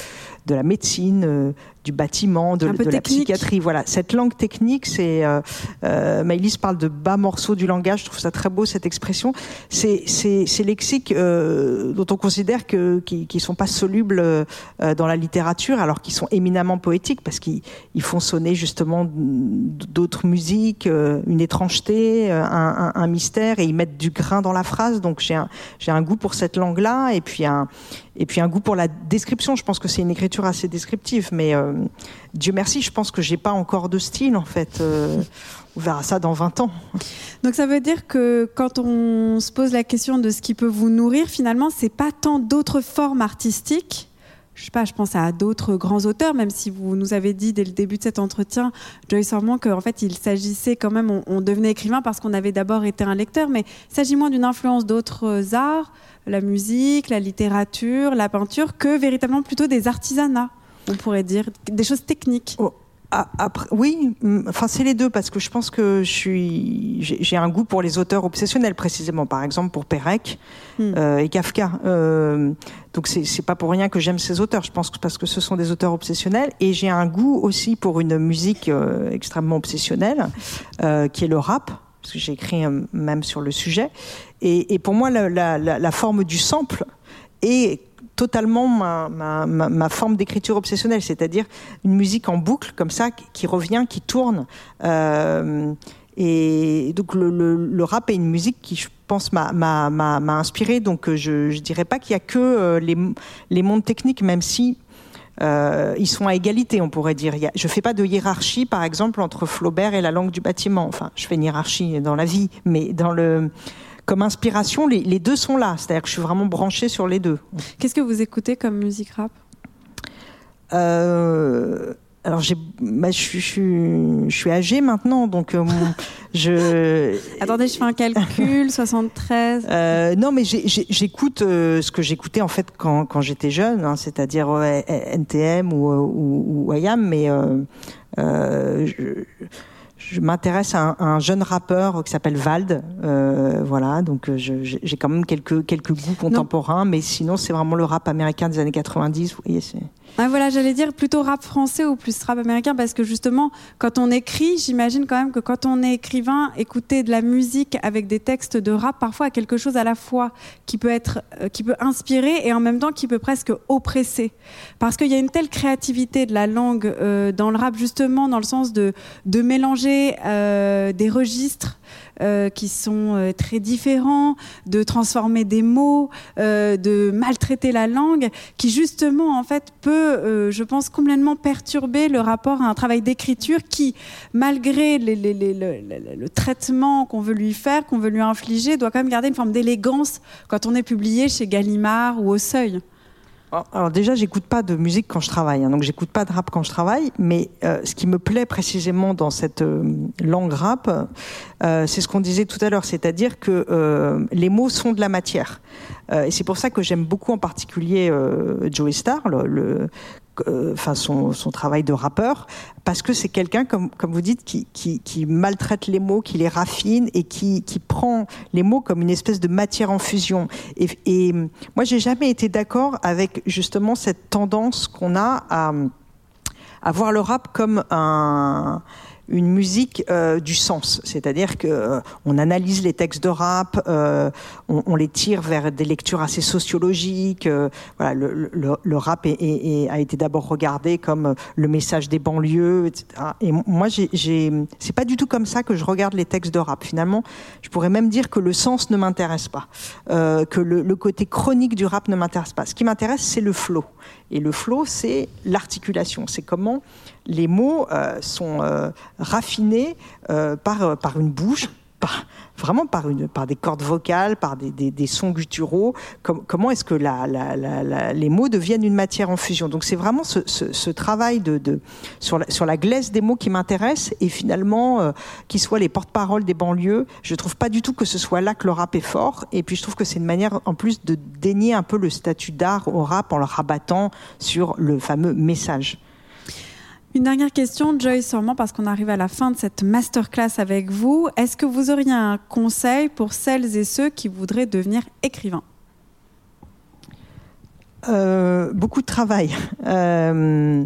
Speaker 4: de la médecine, euh, du bâtiment, de, la psychiatrie. Voilà, cette langue technique, c'est euh, euh, Maëlys parle de bas morceaux du langage. Je trouve ça très beau cette expression. C'est ces lexiques euh, dont on considère que qui, qui sont pas solubles euh, dans la littérature, alors qu'ils sont éminemment poétiques parce qu'ils font sonner justement d'autres musiques, une étrangeté, un, un, un, mystère, et ils mettent du grain dans la phrase. Donc j'ai un j'ai un goût pour cette langue-là, et puis un et puis un goût pour la description. Je pense que c'est une écriture assez descriptive, mais euh, Dieu merci, je pense que j'ai pas encore de style en fait. Euh, on verra ça dans 20 ans.
Speaker 3: Donc ça veut dire que quand on se pose la question de ce qui peut vous nourrir, finalement, c'est pas tant d'autres formes artistiques. Je sais pas, je pense à d'autres grands auteurs, même si vous nous avez dit dès le début de cet entretien, Joyce Armand, qu'en fait il s'agissait quand même, on, on devenait écrivain parce qu'on avait d'abord été un lecteur, mais il s'agit moins d'une influence d'autres arts, la musique, la littérature, la peinture, que véritablement plutôt des artisanats, on pourrait dire, des choses techniques.
Speaker 4: Oh, après, oui, enfin c'est les deux parce que je pense que je suis, j'ai un goût pour les auteurs obsessionnels précisément. Par exemple pour Perec hmm. euh, et Kafka. Euh, donc c'est pas pour rien que j'aime ces auteurs. Je pense que parce que ce sont des auteurs obsessionnels et j'ai un goût aussi pour une musique euh, extrêmement obsessionnelle euh, qui est le rap parce que j'ai écrit même sur le sujet. Et, et pour moi, la, la, la, forme du sample est totalement ma, forme d'écriture obsessionnelle, c'est-à-dire une musique en boucle comme ça qui revient, qui tourne. Euh, et donc le, rap est une musique qui, je pense, m'a inspiré. Donc je, je dirais pas qu'il y a que euh, les, mondes techniques, même si euh, ils sont à égalité, on pourrait dire. Je fais pas de hiérarchie, par exemple, entre Flaubert et la langue du bâtiment. Enfin, je fais une hiérarchie dans la vie, mais dans le comme inspiration, les, les deux sont là. C'est-à-dire que je suis vraiment branchée sur les deux.
Speaker 3: Qu'est-ce que vous écoutez comme musique rap?
Speaker 4: Euh, alors j'ai, bah, je, suis, je, suis âgée maintenant, donc euh, je.
Speaker 3: Attendez, je fais un calcul. 73.
Speaker 4: Euh, non, mais j'écoute euh, ce que j'écoutais en fait quand, quand j'étais jeune, hein, c'est-à-dire NTM ou, ou, ou IAM, mais je, je m'intéresse à, un jeune rappeur qui s'appelle Vald. Euh, voilà, donc euh, j'ai quand même quelques, quelques goûts contemporains, mais sinon c'est vraiment le rap américain des années 90. Vous voyez, c'est.
Speaker 3: Ah, voilà, j'allais dire plutôt rap français ou plus rap américain parce que justement, quand on écrit, j'imagine quand même que quand on est écrivain, écouter de la musique avec des textes de rap parfois a quelque chose à la fois qui peut être, euh, qui peut inspirer et en même temps qui peut presque oppresser. Parce qu'il y a une telle créativité de la langue euh, dans le rap justement dans le sens de, de mélanger euh, des registres euh, qui sont euh, très différents, de transformer des mots, de maltraiter la langue, qui justement en fait peut, je pense, complètement perturber le rapport à un travail d'écriture qui, malgré le, le, traitement qu'on veut lui faire, qu'on veut lui infliger, doit quand même garder une forme d'élégance quand on est publié chez Gallimard ou au Seuil.
Speaker 4: Alors déjà, j'écoute pas de musique quand je travaille, hein, donc j'écoute pas de rap quand je travaille. Mais euh, ce qui me plaît précisément dans cette euh, langue rap, euh, c'est ce qu'on disait tout à l'heure, c'est-à-dire que les mots sont de la matière. Et c'est pour ça que j'aime beaucoup en particulier Joey Star, le enfin son, son, travail de rappeur, parce que c'est quelqu'un, comme, comme vous dites, qui, qui, qui, maltraite les mots, qui les raffine et qui, qui prend les mots comme une espèce de matière en fusion. Et, et moi, j'ai jamais été d'accord avec justement cette tendance qu'on a à, à voir le rap comme un une musique euh, du sens, c'est-à-dire que euh, on analyse les textes de rap, euh, on, les tire vers des lectures assez sociologiques. Le, rap a été d'abord regardé comme le message des banlieues, etc. Et moi, c'est pas du tout comme ça que je regarde les textes de rap. Finalement, je pourrais même dire que le sens ne m'intéresse pas, que le, le, côté chronique du rap ne m'intéresse pas. Ce qui m'intéresse, c'est le flow. Et le flow, c'est l'articulation. C'est comment les mots euh, sont euh, raffinés euh, par, par une bouche, par, vraiment par, des cordes vocales, par des, sons gutturaux. Com comment est-ce que les mots deviennent une matière en fusion? Donc c'est vraiment ce, travail de, sur, la, glaise des mots qui m'intéresse et finalement, euh, qu'ils soient les porte-paroles des banlieues, je trouve pas du tout que ce soit là que le rap est fort. Et puis je trouve que c'est une manière en plus de dénier un peu le statut d'art au rap en le rabattant sur le fameux message.
Speaker 3: Une dernière question, Joyce, sûrement parce qu'on arrive à la fin de cette masterclass avec vous. Est-ce que vous auriez un conseil pour celles et ceux qui voudraient devenir écrivains?
Speaker 4: Euh, Beaucoup de travail. Euh...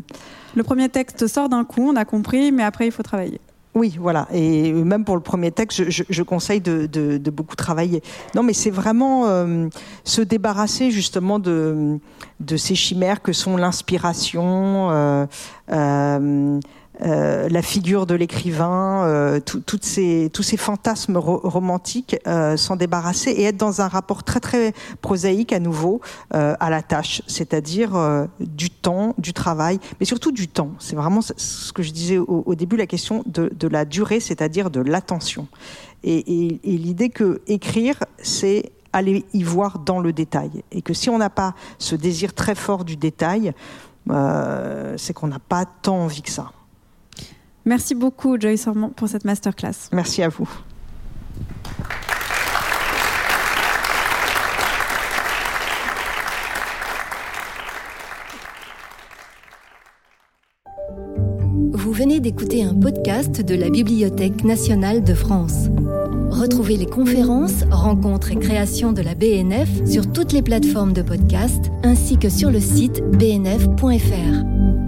Speaker 3: Le premier texte sort d'un coup, on a compris, mais après il faut travailler.
Speaker 4: Oui, voilà. Et même pour le premier texte, je, conseille de, beaucoup travailler. Non, mais c'est vraiment euh, se débarrasser justement de, ces chimères que sont l'inspiration, euh, euh, la figure de l'écrivain, euh, ces, tous ces fantasmes ro romantiques, euh, s'en débarrasser et être dans un rapport très très prosaïque à nouveau à la tâche, c'est-à-dire du temps, du travail, mais surtout du temps. C'est vraiment ce que je disais au, début, la question de, la durée, c'est-à-dire de l'attention. Et, et, l'idée que écrire, c'est aller y voir dans le détail, et que si on n'a pas ce désir très fort du détail, c'est qu'on n'a pas tant envie que ça.
Speaker 3: Merci beaucoup, Joyce Ormond, pour cette masterclass.
Speaker 4: Merci à vous.
Speaker 1: Vous venez d'écouter un podcast de la Bibliothèque nationale de France. Retrouvez les conférences, rencontres et créations de la BNF sur toutes les plateformes de podcast ainsi que sur le site bnf.fr.